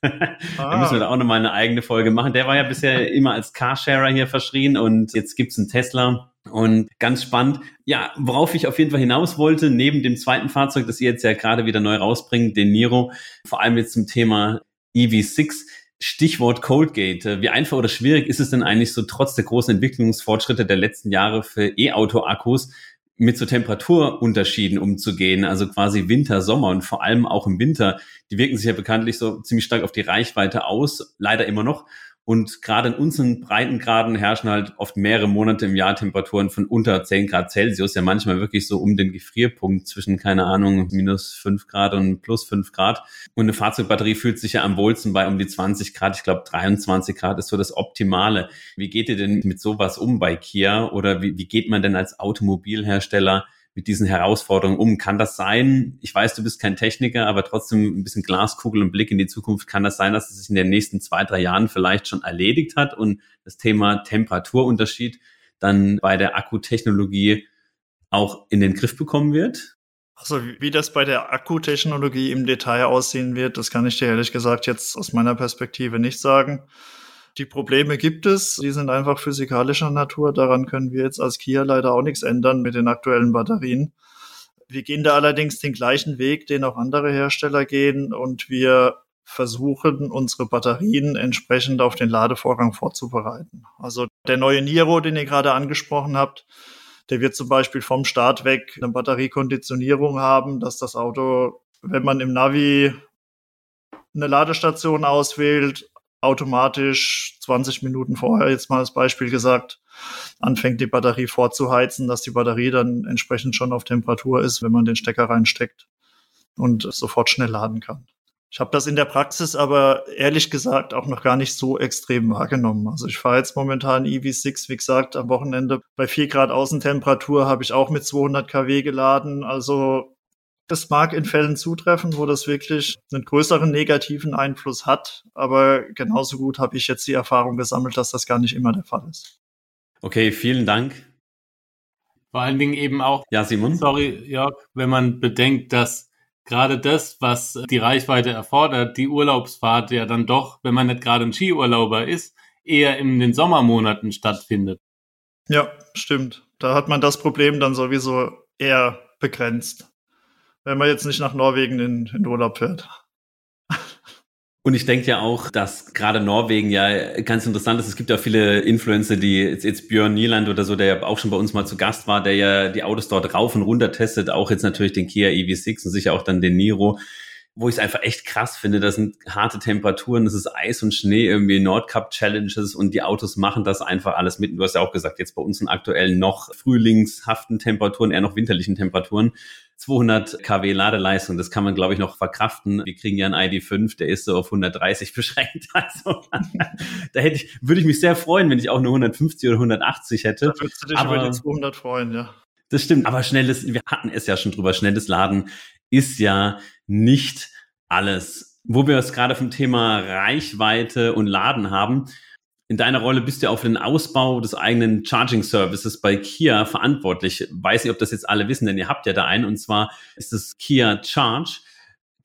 Ah. da müssen wir da auch nochmal eine eigene Folge machen. Der war ja bisher immer als Carsharer hier verschrien und jetzt gibt's einen Tesla. Und ganz spannend. Ja, worauf ich auf jeden Fall hinaus wollte, neben dem zweiten Fahrzeug, das ihr jetzt ja gerade wieder neu rausbringt, den Niro, vor allem jetzt zum Thema EV6, Stichwort Coldgate. Wie einfach oder schwierig ist es denn eigentlich so trotz der großen Entwicklungsfortschritte der letzten Jahre für E-Auto-Akkus mit so Temperaturunterschieden umzugehen, also quasi Winter, Sommer und vor allem auch im Winter. Die wirken sich ja bekanntlich so ziemlich stark auf die Reichweite aus, leider immer noch. Und gerade in unseren Breitengraden herrschen halt oft mehrere Monate im Jahr Temperaturen von unter 10 Grad Celsius, ja manchmal wirklich so um den Gefrierpunkt zwischen, keine Ahnung, minus 5 Grad und plus 5 Grad. Und eine Fahrzeugbatterie fühlt sich ja am wohlsten bei um die 20 Grad. Ich glaube, 23 Grad ist so das Optimale. Wie geht ihr denn mit sowas um bei Kia? Oder wie, wie geht man denn als Automobilhersteller mit diesen Herausforderungen um? Kann das sein? Ich weiß, du bist kein Techniker, aber trotzdem ein bisschen Glaskugel und Blick in die Zukunft. Kann das sein, dass es sich in den nächsten zwei, drei Jahren vielleicht schon erledigt hat und das Thema Temperaturunterschied dann bei der Akkutechnologie auch in den Griff bekommen wird? Also wie das bei der Akkutechnologie im Detail aussehen wird, das kann ich dir ehrlich gesagt jetzt aus meiner Perspektive nicht sagen. Die Probleme gibt es, die sind einfach physikalischer Natur. Daran können wir jetzt als Kia leider auch nichts ändern mit den aktuellen Batterien. Wir gehen da allerdings den gleichen Weg, den auch andere Hersteller gehen und wir versuchen, unsere Batterien entsprechend auf den Ladevorgang vorzubereiten. Also der neue Niro, den ihr gerade angesprochen habt, der wird zum Beispiel vom Start weg eine Batteriekonditionierung haben, dass das Auto, wenn man im Navi eine Ladestation auswählt, automatisch 20 Minuten vorher, jetzt mal als Beispiel gesagt, anfängt die Batterie vorzuheizen, dass die Batterie dann entsprechend schon auf Temperatur ist, wenn man den Stecker reinsteckt und sofort schnell laden kann. Ich habe das in der Praxis aber ehrlich gesagt auch noch gar nicht so extrem wahrgenommen. Also ich fahre jetzt momentan EV6, wie gesagt, am Wochenende bei 4 Grad Außentemperatur habe ich auch mit 200 kW geladen. Also das mag in Fällen zutreffen, wo das wirklich einen größeren negativen Einfluss hat, aber genauso gut habe ich jetzt die Erfahrung gesammelt, dass das gar nicht immer der Fall ist. Okay, vielen Dank. Vor allen Dingen eben auch, ja, Simon. Sorry, Jörg, wenn man bedenkt, dass gerade das, was die Reichweite erfordert, die Urlaubsfahrt ja dann doch, wenn man nicht gerade ein Skiurlauber ist, eher in den Sommermonaten stattfindet. Ja, stimmt. Da hat man das Problem dann sowieso eher begrenzt wenn man jetzt nicht nach Norwegen in, in Urlaub fährt. Und ich denke ja auch, dass gerade Norwegen ja ganz interessant ist. Es gibt ja viele Influencer, die jetzt, jetzt Björn Nieland oder so, der ja auch schon bei uns mal zu Gast war, der ja die Autos dort rauf und runter testet, auch jetzt natürlich den Kia EV6 und sicher auch dann den Niro, wo ich es einfach echt krass finde. Das sind harte Temperaturen, das ist Eis und Schnee, irgendwie Nordcup Challenges und die Autos machen das einfach alles mit. Du hast ja auch gesagt, jetzt bei uns sind aktuell noch frühlingshaften Temperaturen, eher noch winterlichen Temperaturen. 200 kW Ladeleistung, das kann man, glaube ich, noch verkraften. Wir kriegen ja einen ID5, der ist so auf 130 (laughs) beschränkt. Also (laughs) da hätte ich, würde ich mich sehr freuen, wenn ich auch nur 150 oder 180 hätte. Da würdest du dich Aber, über die 200 freuen, ja. Das stimmt, aber schnelles, wir hatten es ja schon drüber, schnelles Laden ist ja nicht alles. Wo wir es gerade vom Thema Reichweite und Laden haben, in deiner Rolle bist du auch für den Ausbau des eigenen Charging Services bei Kia verantwortlich. Weiß nicht, ob das jetzt alle wissen, denn ihr habt ja da einen und zwar ist es Kia Charge.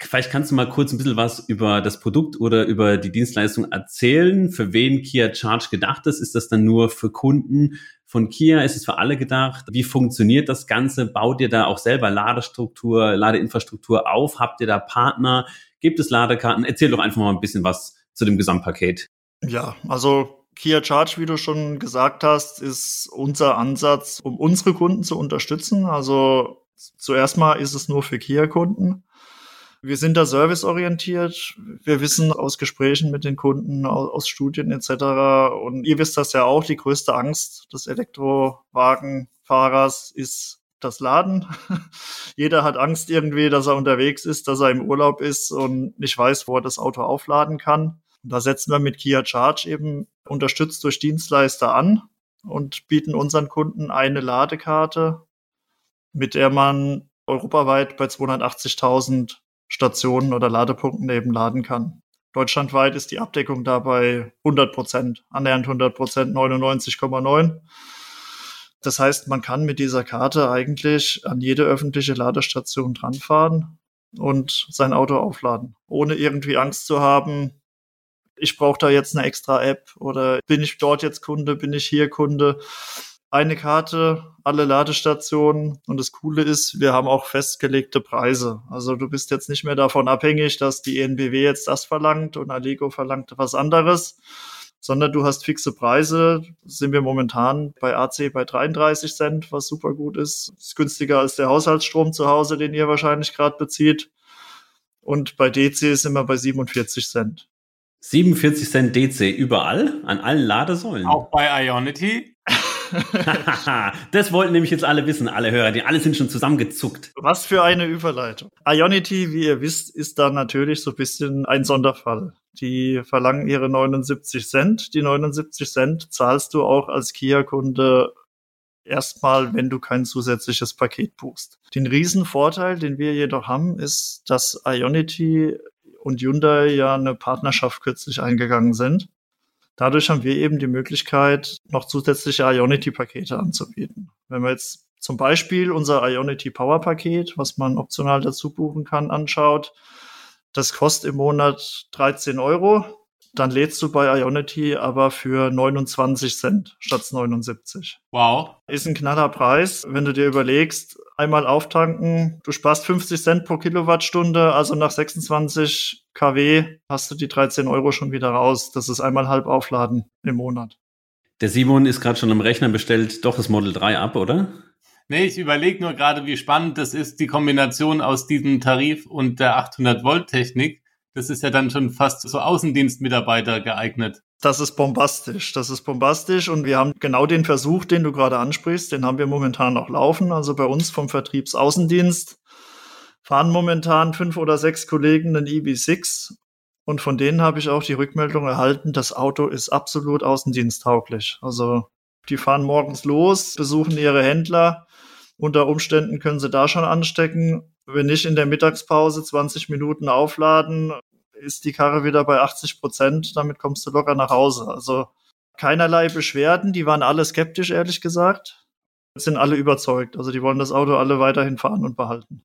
Vielleicht kannst du mal kurz ein bisschen was über das Produkt oder über die Dienstleistung erzählen, für wen Kia Charge gedacht ist. Ist das dann nur für Kunden von Kia? Ist es für alle gedacht? Wie funktioniert das Ganze? Baut ihr da auch selber Ladestruktur, Ladeinfrastruktur auf? Habt ihr da Partner? Gibt es Ladekarten? Erzähl doch einfach mal ein bisschen was zu dem Gesamtpaket. Ja, also Kia Charge, wie du schon gesagt hast, ist unser Ansatz, um unsere Kunden zu unterstützen. Also zuerst mal ist es nur für Kia-Kunden. Wir sind da serviceorientiert. Wir wissen aus Gesprächen mit den Kunden, aus, Studien etc. Und ihr wisst das ja auch, die größte Angst des Elektrowagenfahrers ist das Laden. (laughs) Jeder hat Angst irgendwie, dass er unterwegs ist, dass er im Urlaub ist und nicht weiß, wo er das Auto aufladen kann. Da setzen wir mit Kia Charge eben unterstützt durch Dienstleister an und bieten unseren Kunden eine Ladekarte, mit der man europaweit bei 280.000 Stationen oder Ladepunkten eben laden kann. Deutschlandweit ist die Abdeckung dabei 100 Prozent, annähernd 100 Prozent, 99,9. Das heißt, man kann mit dieser Karte eigentlich an jede öffentliche Ladestation dranfahren und sein Auto aufladen, ohne irgendwie Angst zu haben, ich brauche da jetzt eine extra App oder bin ich dort jetzt Kunde, bin ich hier Kunde. Eine Karte, alle Ladestationen und das Coole ist, wir haben auch festgelegte Preise. Also du bist jetzt nicht mehr davon abhängig, dass die ENBW jetzt das verlangt und Allego verlangt was anderes, sondern du hast fixe Preise. Sind wir momentan bei AC bei 33 Cent, was super gut ist. Ist günstiger als der Haushaltsstrom zu Hause, den ihr wahrscheinlich gerade bezieht. Und bei DC sind wir bei 47 Cent. 47 Cent DC überall, an allen Ladesäulen. Auch bei Ionity. (laughs) das wollten nämlich jetzt alle wissen, alle Hörer, die alle sind schon zusammengezuckt. Was für eine Überleitung. Ionity, wie ihr wisst, ist da natürlich so ein bisschen ein Sonderfall. Die verlangen ihre 79 Cent. Die 79 Cent zahlst du auch als Kia-Kunde erstmal, wenn du kein zusätzliches Paket buchst. Den Riesenvorteil, den wir jedoch haben, ist, dass Ionity und Hyundai ja eine Partnerschaft kürzlich eingegangen sind. Dadurch haben wir eben die Möglichkeit, noch zusätzliche Ionity-Pakete anzubieten. Wenn wir jetzt zum Beispiel unser Ionity Power Paket, was man optional dazu buchen kann, anschaut, das kostet im Monat 13 Euro dann lädst du bei Ionity aber für 29 Cent statt 79. Wow. Ist ein knaller Preis, wenn du dir überlegst, einmal auftanken, du sparst 50 Cent pro Kilowattstunde, also nach 26 kW hast du die 13 Euro schon wieder raus. Das ist einmal halb aufladen im Monat. Der Simon ist gerade schon am Rechner bestellt, doch das Model 3 ab, oder? Nee, ich überlege nur gerade, wie spannend das ist, die Kombination aus diesem Tarif und der 800 Volt Technik. Das ist ja dann schon fast so Außendienstmitarbeiter geeignet. Das ist bombastisch. Das ist bombastisch. Und wir haben genau den Versuch, den du gerade ansprichst, den haben wir momentan noch laufen. Also bei uns vom Vertriebsaußendienst fahren momentan fünf oder sechs Kollegen einen EV6. Und von denen habe ich auch die Rückmeldung erhalten, das Auto ist absolut außendiensttauglich. Also die fahren morgens los, besuchen ihre Händler. Unter Umständen können sie da schon anstecken wenn nicht in der Mittagspause 20 Minuten aufladen, ist die Karre wieder bei 80 Prozent. Damit kommst du locker nach Hause. Also keinerlei Beschwerden. Die waren alle skeptisch, ehrlich gesagt. Jetzt sind alle überzeugt. Also die wollen das Auto alle weiterhin fahren und behalten.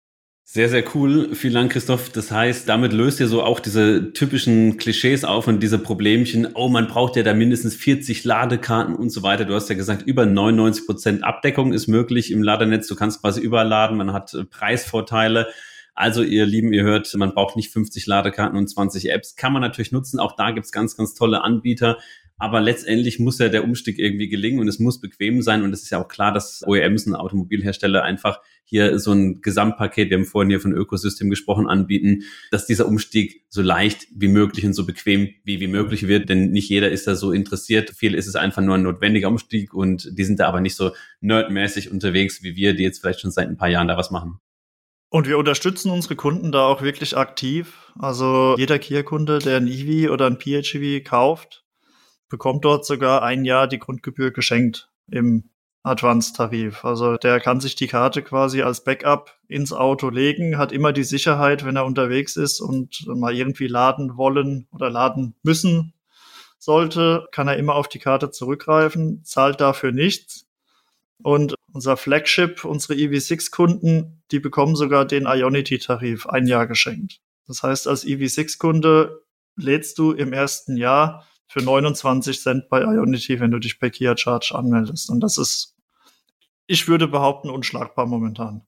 Sehr, sehr cool. Vielen Dank, Christoph. Das heißt, damit löst ihr so auch diese typischen Klischees auf und diese Problemchen. Oh, man braucht ja da mindestens 40 Ladekarten und so weiter. Du hast ja gesagt, über 99 Prozent Abdeckung ist möglich im Ladernetz. Du kannst quasi überladen. Man hat äh, Preisvorteile. Also, ihr Lieben, ihr hört, man braucht nicht 50 Ladekarten und 20 Apps. Kann man natürlich nutzen. Auch da gibt's ganz, ganz tolle Anbieter. Aber letztendlich muss ja der Umstieg irgendwie gelingen und es muss bequem sein. Und es ist ja auch klar, dass OEMs und Automobilhersteller einfach hier so ein Gesamtpaket, wir haben vorhin hier von Ökosystem gesprochen, anbieten, dass dieser Umstieg so leicht wie möglich und so bequem wie, wie möglich wird. Denn nicht jeder ist da so interessiert. Viel ist es einfach nur ein notwendiger Umstieg und die sind da aber nicht so nerdmäßig unterwegs wie wir, die jetzt vielleicht schon seit ein paar Jahren da was machen. Und wir unterstützen unsere Kunden da auch wirklich aktiv. Also jeder Kia-Kunde, der ein EV oder ein PHEV kauft, bekommt dort sogar ein Jahr die Grundgebühr geschenkt im Advanced-Tarif. Also der kann sich die Karte quasi als Backup ins Auto legen, hat immer die Sicherheit, wenn er unterwegs ist und mal irgendwie laden wollen oder laden müssen sollte, kann er immer auf die Karte zurückgreifen, zahlt dafür nichts. Und unser Flagship, unsere EV6-Kunden, die bekommen sogar den Ionity-Tarif ein Jahr geschenkt. Das heißt, als EV6-Kunde lädst du im ersten Jahr für 29 Cent bei Ionity, wenn du dich bei Kia Charge anmeldest. Und das ist, ich würde behaupten, unschlagbar momentan.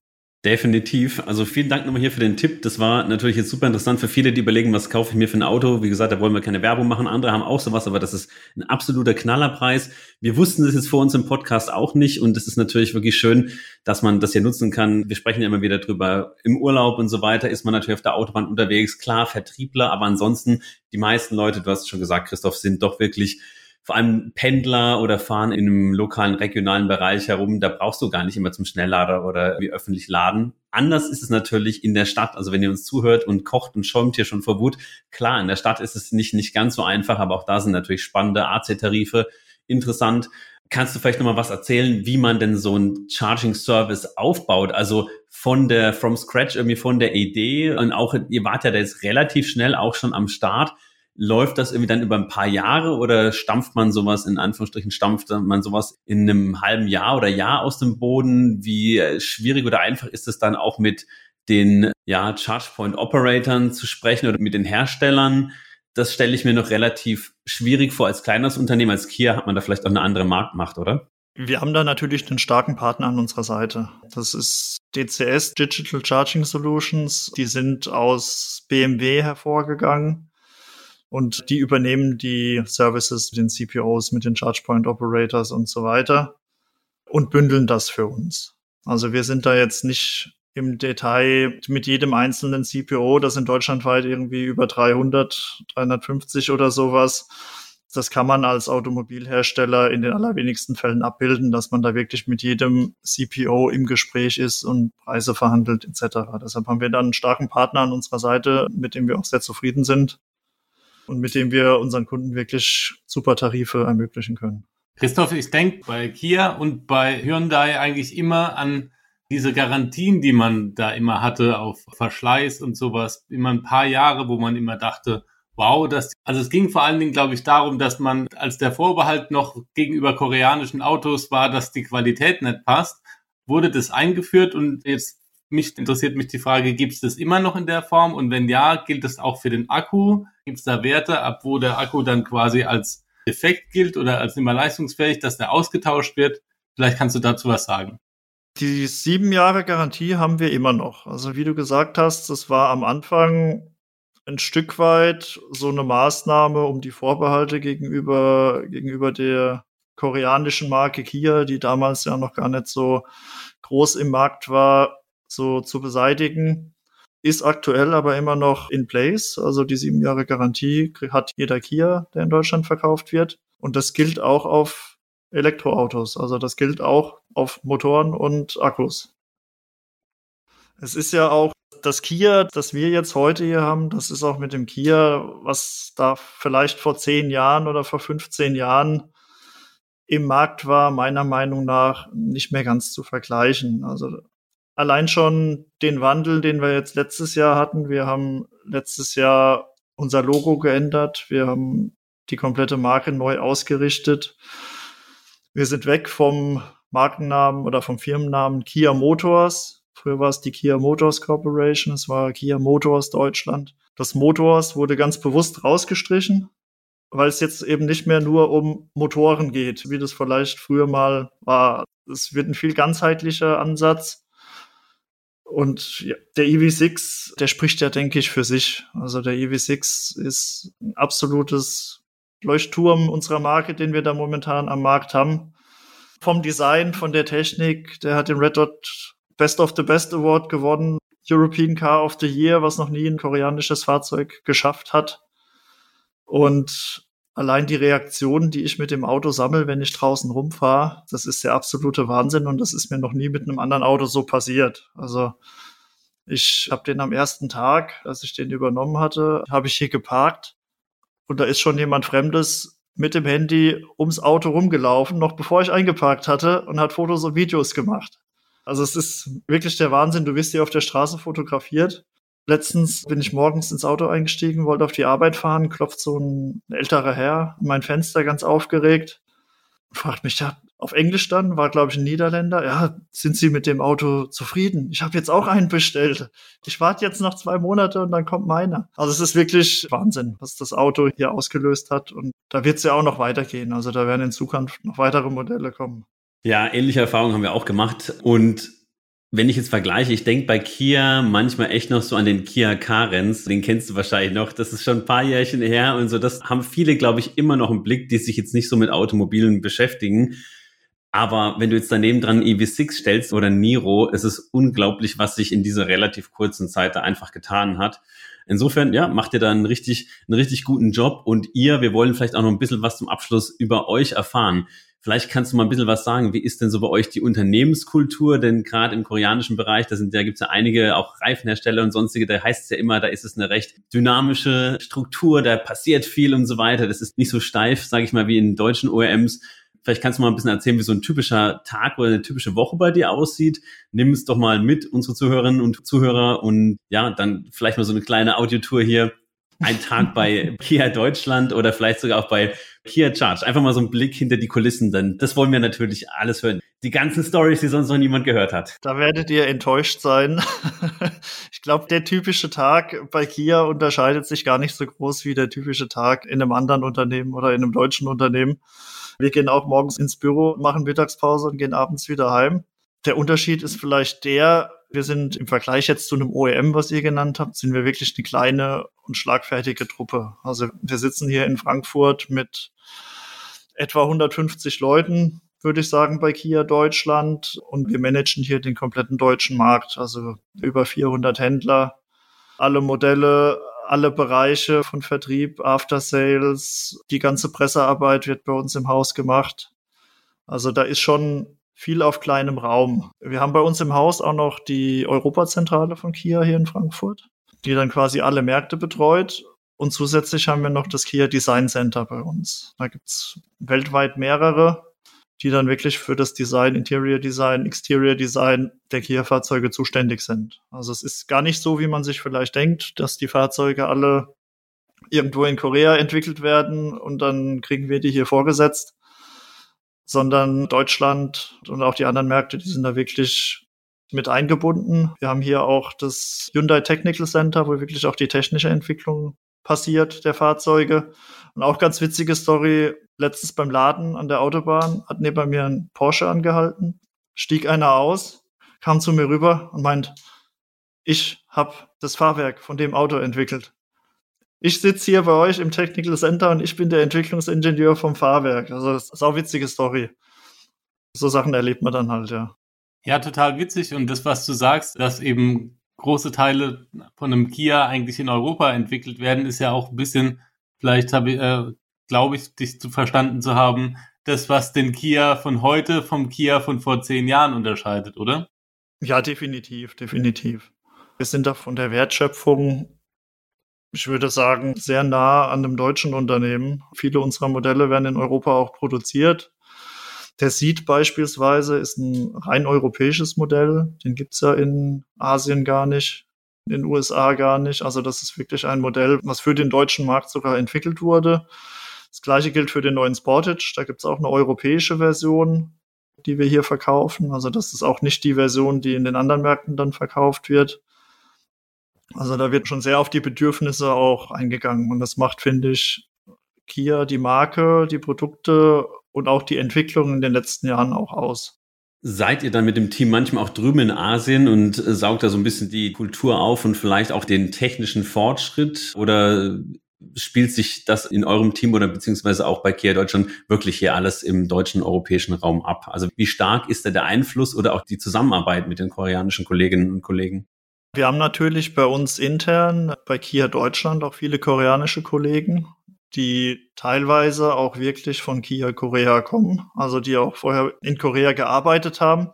Definitiv. Also vielen Dank nochmal hier für den Tipp. Das war natürlich jetzt super interessant für viele, die überlegen, was kaufe ich mir für ein Auto. Wie gesagt, da wollen wir keine Werbung machen. Andere haben auch sowas, aber das ist ein absoluter Knallerpreis. Wir wussten das jetzt vor uns im Podcast auch nicht und es ist natürlich wirklich schön, dass man das hier nutzen kann. Wir sprechen ja immer wieder drüber. Im Urlaub und so weiter ist man natürlich auf der Autobahn unterwegs. Klar, Vertriebler, aber ansonsten die meisten Leute, du hast schon gesagt, Christoph, sind doch wirklich vor allem Pendler oder fahren in einem lokalen, regionalen Bereich herum, da brauchst du gar nicht immer zum Schnelllader oder wie öffentlich laden. Anders ist es natürlich in der Stadt. Also wenn ihr uns zuhört und kocht und schäumt hier schon vor Wut, klar, in der Stadt ist es nicht, nicht ganz so einfach, aber auch da sind natürlich spannende AC-Tarife interessant. Kannst du vielleicht nochmal was erzählen, wie man denn so ein Charging Service aufbaut? Also von der, from scratch irgendwie von der Idee und auch, ihr wart ja da jetzt relativ schnell auch schon am Start. Läuft das irgendwie dann über ein paar Jahre oder stampft man sowas, in Anführungsstrichen, stampft man sowas in einem halben Jahr oder Jahr aus dem Boden? Wie schwierig oder einfach ist es dann auch mit den ja, ChargePoint Operatoren zu sprechen oder mit den Herstellern? Das stelle ich mir noch relativ schwierig vor als kleines Unternehmen. Als Kia hat man da vielleicht auch eine andere Marktmacht, oder? Wir haben da natürlich einen starken Partner an unserer Seite. Das ist DCS, Digital Charging Solutions. Die sind aus BMW hervorgegangen und die übernehmen die Services mit den CPOs, mit den ChargePoint Operators und so weiter und bündeln das für uns. Also wir sind da jetzt nicht im Detail mit jedem einzelnen CPO, das in Deutschland weit irgendwie über 300, 350 oder sowas. Das kann man als Automobilhersteller in den allerwenigsten Fällen abbilden, dass man da wirklich mit jedem CPO im Gespräch ist und Preise verhandelt etc. Deshalb haben wir dann einen starken Partner an unserer Seite, mit dem wir auch sehr zufrieden sind und mit dem wir unseren Kunden wirklich super Tarife ermöglichen können. Christoph, ich denke bei Kia und bei Hyundai eigentlich immer an diese Garantien, die man da immer hatte auf Verschleiß und sowas, immer ein paar Jahre, wo man immer dachte, wow, das, also es ging vor allen Dingen, glaube ich, darum, dass man, als der Vorbehalt noch gegenüber koreanischen Autos war, dass die Qualität nicht passt, wurde das eingeführt und jetzt mich interessiert mich die Frage, gibt es das immer noch in der Form? Und wenn ja, gilt das auch für den Akku? Gibt es da Werte, ab wo der Akku dann quasi als defekt gilt oder als nicht mehr leistungsfähig, dass der ausgetauscht wird? Vielleicht kannst du dazu was sagen. Die sieben Jahre Garantie haben wir immer noch. Also wie du gesagt hast, das war am Anfang ein Stück weit so eine Maßnahme, um die Vorbehalte gegenüber, gegenüber der koreanischen Marke Kia, die damals ja noch gar nicht so groß im Markt war, so zu beseitigen. Ist aktuell aber immer noch in place. Also die sieben Jahre Garantie hat jeder Kia, der in Deutschland verkauft wird. Und das gilt auch auf Elektroautos. Also das gilt auch auf Motoren und Akkus. Es ist ja auch das Kia, das wir jetzt heute hier haben, das ist auch mit dem Kia, was da vielleicht vor zehn Jahren oder vor 15 Jahren im Markt war, meiner Meinung nach nicht mehr ganz zu vergleichen. Also allein schon den Wandel, den wir jetzt letztes Jahr hatten. Wir haben letztes Jahr unser Logo geändert. Wir haben die komplette Marke neu ausgerichtet. Wir sind weg vom Markennamen oder vom Firmennamen Kia Motors. Früher war es die Kia Motors Corporation, es war Kia Motors Deutschland. Das Motors wurde ganz bewusst rausgestrichen, weil es jetzt eben nicht mehr nur um Motoren geht, wie das vielleicht früher mal war. Es wird ein viel ganzheitlicher Ansatz. Und ja, der EV6, der spricht ja, denke ich, für sich. Also der EV6 ist ein absolutes Leuchtturm unserer Marke, den wir da momentan am Markt haben. Vom Design, von der Technik, der hat den Red Dot Best of the Best Award gewonnen. European Car of the Year, was noch nie ein koreanisches Fahrzeug geschafft hat. Und allein die Reaktionen, die ich mit dem Auto sammle, wenn ich draußen rumfahre, das ist der absolute Wahnsinn und das ist mir noch nie mit einem anderen Auto so passiert. Also ich habe den am ersten Tag, als ich den übernommen hatte, habe ich hier geparkt und da ist schon jemand Fremdes mit dem Handy ums Auto rumgelaufen, noch bevor ich eingeparkt hatte und hat Fotos und Videos gemacht. Also es ist wirklich der Wahnsinn. Du wirst hier auf der Straße fotografiert Letztens bin ich morgens ins Auto eingestiegen, wollte auf die Arbeit fahren, klopft so ein älterer Herr an mein Fenster ganz aufgeregt, fragt mich, ja, auf Englisch dann, war glaube ich ein Niederländer. Ja, sind Sie mit dem Auto zufrieden? Ich habe jetzt auch einen bestellt. Ich warte jetzt noch zwei Monate und dann kommt meiner. Also es ist wirklich Wahnsinn, was das Auto hier ausgelöst hat. Und da wird es ja auch noch weitergehen. Also da werden in Zukunft noch weitere Modelle kommen. Ja, ähnliche Erfahrungen haben wir auch gemacht. Und wenn ich jetzt vergleiche, ich denke bei Kia manchmal echt noch so an den Kia Carens, den kennst du wahrscheinlich noch, das ist schon ein paar Jährchen her und so, das haben viele, glaube ich, immer noch im Blick, die sich jetzt nicht so mit Automobilen beschäftigen. Aber wenn du jetzt daneben dran EV6 stellst oder Niro, es ist unglaublich, was sich in dieser relativ kurzen Zeit da einfach getan hat. Insofern, ja, macht ihr da einen richtig, einen richtig guten Job und ihr, wir wollen vielleicht auch noch ein bisschen was zum Abschluss über euch erfahren. Vielleicht kannst du mal ein bisschen was sagen. Wie ist denn so bei euch die Unternehmenskultur? Denn gerade im koreanischen Bereich, da sind, da gibt's ja einige auch Reifenhersteller und sonstige, da heißt es ja immer, da ist es eine recht dynamische Struktur, da passiert viel und so weiter. Das ist nicht so steif, sage ich mal, wie in deutschen OEMs. Vielleicht kannst du mal ein bisschen erzählen, wie so ein typischer Tag oder eine typische Woche bei dir aussieht. Nimm es doch mal mit, unsere Zuhörerinnen und Zuhörer und ja, dann vielleicht mal so eine kleine Audiotour hier ein Tag bei Kia Deutschland oder vielleicht sogar auch bei Kia Charge. Einfach mal so ein Blick hinter die Kulissen, denn das wollen wir natürlich alles hören. Die ganzen Stories, die sonst noch niemand gehört hat. Da werdet ihr enttäuscht sein. (laughs) ich glaube, der typische Tag bei Kia unterscheidet sich gar nicht so groß wie der typische Tag in einem anderen Unternehmen oder in einem deutschen Unternehmen. Wir gehen auch morgens ins Büro, machen Mittagspause und gehen abends wieder heim. Der Unterschied ist vielleicht der, wir sind im Vergleich jetzt zu einem OEM, was ihr genannt habt, sind wir wirklich eine kleine und schlagfertige Truppe. Also wir sitzen hier in Frankfurt mit etwa 150 Leuten, würde ich sagen, bei Kia Deutschland. Und wir managen hier den kompletten deutschen Markt. Also über 400 Händler, alle Modelle, alle Bereiche von Vertrieb, After Sales, die ganze Pressearbeit wird bei uns im Haus gemacht. Also da ist schon viel auf kleinem Raum. Wir haben bei uns im Haus auch noch die Europazentrale von Kia hier in Frankfurt, die dann quasi alle Märkte betreut. Und zusätzlich haben wir noch das Kia Design Center bei uns. Da gibt's weltweit mehrere, die dann wirklich für das Design, Interior Design, Exterior Design der Kia-Fahrzeuge zuständig sind. Also es ist gar nicht so, wie man sich vielleicht denkt, dass die Fahrzeuge alle irgendwo in Korea entwickelt werden und dann kriegen wir die hier vorgesetzt, sondern Deutschland und auch die anderen Märkte, die sind da wirklich mit eingebunden. Wir haben hier auch das Hyundai Technical Center, wo wirklich auch die technische Entwicklung passiert der Fahrzeuge. Und auch ganz witzige Story, letztens beim Laden an der Autobahn hat neben mir ein Porsche angehalten, stieg einer aus, kam zu mir rüber und meint, ich habe das Fahrwerk von dem Auto entwickelt ich sitze hier bei euch im Technical Center und ich bin der Entwicklungsingenieur vom Fahrwerk. Also das ist auch eine witzige Story. So Sachen erlebt man dann halt, ja. Ja, total witzig. Und das, was du sagst, dass eben große Teile von einem Kia eigentlich in Europa entwickelt werden, ist ja auch ein bisschen, vielleicht habe ich, äh, glaube ich, dich zu verstanden zu haben, das, was den Kia von heute vom Kia von vor zehn Jahren unterscheidet, oder? Ja, definitiv, definitiv. Wir sind da von der Wertschöpfung ich würde sagen, sehr nah an einem deutschen Unternehmen. Viele unserer Modelle werden in Europa auch produziert. Der Seed beispielsweise ist ein rein europäisches Modell. Den gibt's ja in Asien gar nicht, in den USA gar nicht. Also das ist wirklich ein Modell, was für den deutschen Markt sogar entwickelt wurde. Das gleiche gilt für den neuen Sportage. Da gibt's auch eine europäische Version, die wir hier verkaufen. Also das ist auch nicht die Version, die in den anderen Märkten dann verkauft wird. Also da wird schon sehr auf die Bedürfnisse auch eingegangen. Und das macht, finde ich, Kia, die Marke, die Produkte und auch die Entwicklung in den letzten Jahren auch aus. Seid ihr dann mit dem Team manchmal auch drüben in Asien und äh, saugt da so ein bisschen die Kultur auf und vielleicht auch den technischen Fortschritt? Oder spielt sich das in eurem Team oder beziehungsweise auch bei Kia Deutschland wirklich hier alles im deutschen, europäischen Raum ab? Also wie stark ist da der Einfluss oder auch die Zusammenarbeit mit den koreanischen Kolleginnen und Kollegen? Wir haben natürlich bei uns intern, bei Kia Deutschland, auch viele koreanische Kollegen, die teilweise auch wirklich von Kia Korea kommen, also die auch vorher in Korea gearbeitet haben.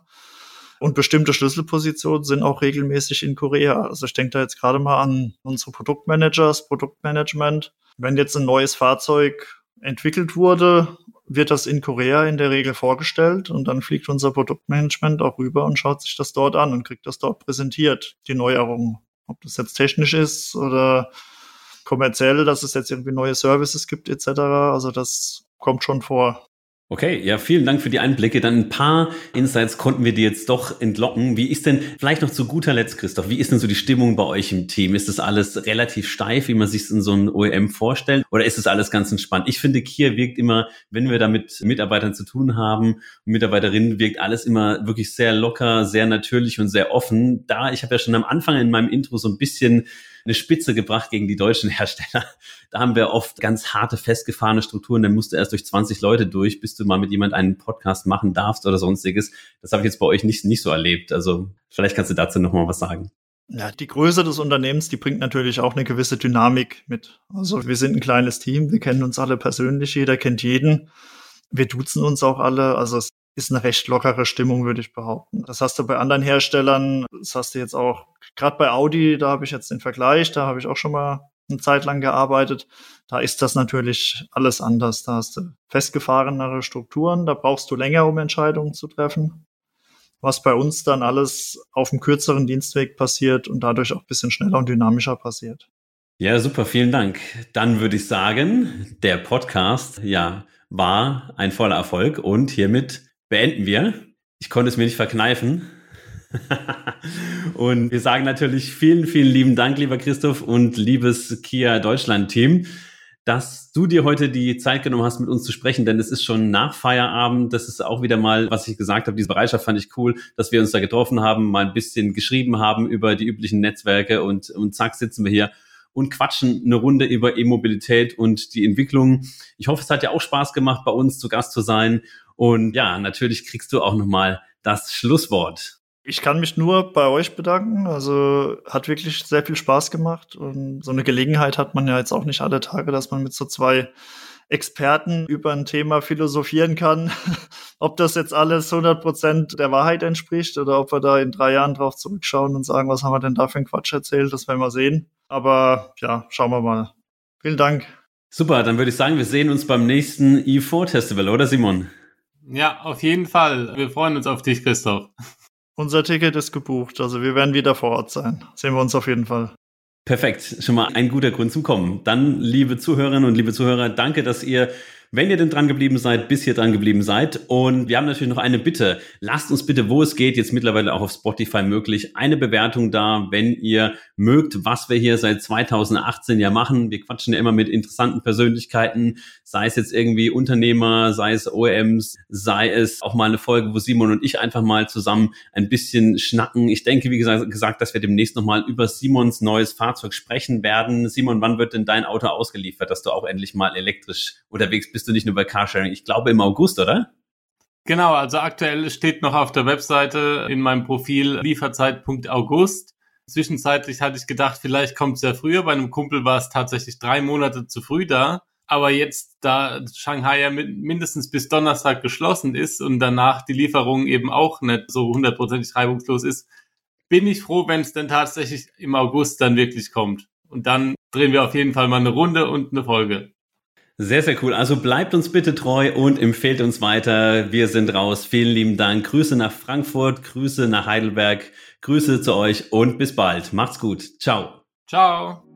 Und bestimmte Schlüsselpositionen sind auch regelmäßig in Korea. Also ich denke da jetzt gerade mal an unsere Produktmanagers, Produktmanagement. Wenn jetzt ein neues Fahrzeug entwickelt wurde wird das in Korea in der Regel vorgestellt und dann fliegt unser Produktmanagement auch rüber und schaut sich das dort an und kriegt das dort präsentiert, die Neuerungen. Ob das jetzt technisch ist oder kommerziell, dass es jetzt irgendwie neue Services gibt etc. Also das kommt schon vor. Okay, ja, vielen Dank für die Einblicke. Dann ein paar Insights konnten wir dir jetzt doch entlocken. Wie ist denn, vielleicht noch zu guter Letzt, Christoph, wie ist denn so die Stimmung bei euch im Team? Ist das alles relativ steif, wie man sich in so einem OEM vorstellt? Oder ist das alles ganz entspannt? Ich finde, Kia wirkt immer, wenn wir da mit Mitarbeitern zu tun haben, Mitarbeiterinnen, wirkt alles immer wirklich sehr locker, sehr natürlich und sehr offen. Da, ich habe ja schon am Anfang in meinem Intro so ein bisschen eine Spitze gebracht gegen die deutschen Hersteller. (laughs) Da haben wir oft ganz harte, festgefahrene Strukturen. Dann musst du erst durch 20 Leute durch, bis du mal mit jemand einen Podcast machen darfst oder sonstiges. Das habe ich jetzt bei euch nicht, nicht so erlebt. Also vielleicht kannst du dazu noch mal was sagen. Ja, die Größe des Unternehmens, die bringt natürlich auch eine gewisse Dynamik mit. Also wir sind ein kleines Team, wir kennen uns alle persönlich, jeder kennt jeden. Wir duzen uns auch alle. Also ist eine recht lockere Stimmung, würde ich behaupten. Das hast du bei anderen Herstellern, das hast du jetzt auch, gerade bei Audi, da habe ich jetzt den Vergleich, da habe ich auch schon mal eine Zeit lang gearbeitet. Da ist das natürlich alles anders. Da hast du festgefahrenere Strukturen, da brauchst du länger, um Entscheidungen zu treffen. Was bei uns dann alles auf dem kürzeren Dienstweg passiert und dadurch auch ein bisschen schneller und dynamischer passiert. Ja, super, vielen Dank. Dann würde ich sagen, der Podcast, ja, war ein voller Erfolg und hiermit beenden wir. Ich konnte es mir nicht verkneifen. (laughs) und wir sagen natürlich vielen, vielen lieben Dank, lieber Christoph und liebes Kia Deutschland Team, dass du dir heute die Zeit genommen hast, mit uns zu sprechen, denn es ist schon nach Feierabend. Das ist auch wieder mal, was ich gesagt habe, diese Bereitschaft fand ich cool, dass wir uns da getroffen haben, mal ein bisschen geschrieben haben über die üblichen Netzwerke und, und zack sitzen wir hier und quatschen eine Runde über E-Mobilität und die Entwicklung. Ich hoffe, es hat dir auch Spaß gemacht, bei uns zu Gast zu sein und ja, natürlich kriegst du auch nochmal das Schlusswort. Ich kann mich nur bei euch bedanken. Also hat wirklich sehr viel Spaß gemacht. Und so eine Gelegenheit hat man ja jetzt auch nicht alle Tage, dass man mit so zwei Experten über ein Thema philosophieren kann. (laughs) ob das jetzt alles 100 Prozent der Wahrheit entspricht oder ob wir da in drei Jahren drauf zurückschauen und sagen, was haben wir denn da für einen Quatsch erzählt, das werden wir sehen. Aber ja, schauen wir mal. Vielen Dank. Super, dann würde ich sagen, wir sehen uns beim nächsten E4 Festival, oder Simon? Ja, auf jeden Fall. Wir freuen uns auf dich, Christoph. Unser Ticket ist gebucht, also wir werden wieder vor Ort sein. Sehen wir uns auf jeden Fall. Perfekt, schon mal ein guter Grund zum Kommen. Dann, liebe Zuhörerinnen und liebe Zuhörer, danke, dass ihr wenn ihr denn dran geblieben seid, bis ihr dran geblieben seid. Und wir haben natürlich noch eine Bitte. Lasst uns bitte, wo es geht, jetzt mittlerweile auch auf Spotify möglich, eine Bewertung da, wenn ihr mögt, was wir hier seit 2018 ja machen. Wir quatschen ja immer mit interessanten Persönlichkeiten, sei es jetzt irgendwie Unternehmer, sei es OEMs, sei es auch mal eine Folge, wo Simon und ich einfach mal zusammen ein bisschen schnacken. Ich denke, wie gesagt, gesagt dass wir demnächst nochmal über Simons neues Fahrzeug sprechen werden. Simon, wann wird denn dein Auto ausgeliefert, dass du auch endlich mal elektrisch unterwegs bist? Bist du nicht nur bei Carsharing. Ich glaube im August, oder? Genau, also aktuell steht noch auf der Webseite in meinem Profil Lieferzeitpunkt August. Zwischenzeitlich hatte ich gedacht, vielleicht kommt es ja früher. Bei einem Kumpel war es tatsächlich drei Monate zu früh da. Aber jetzt, da Shanghai ja mindestens bis Donnerstag geschlossen ist und danach die Lieferung eben auch nicht so hundertprozentig reibungslos ist, bin ich froh, wenn es denn tatsächlich im August dann wirklich kommt. Und dann drehen wir auf jeden Fall mal eine Runde und eine Folge. Sehr, sehr cool. Also bleibt uns bitte treu und empfehlt uns weiter. Wir sind raus. Vielen lieben Dank. Grüße nach Frankfurt, Grüße nach Heidelberg, Grüße zu euch und bis bald. Macht's gut. Ciao. Ciao.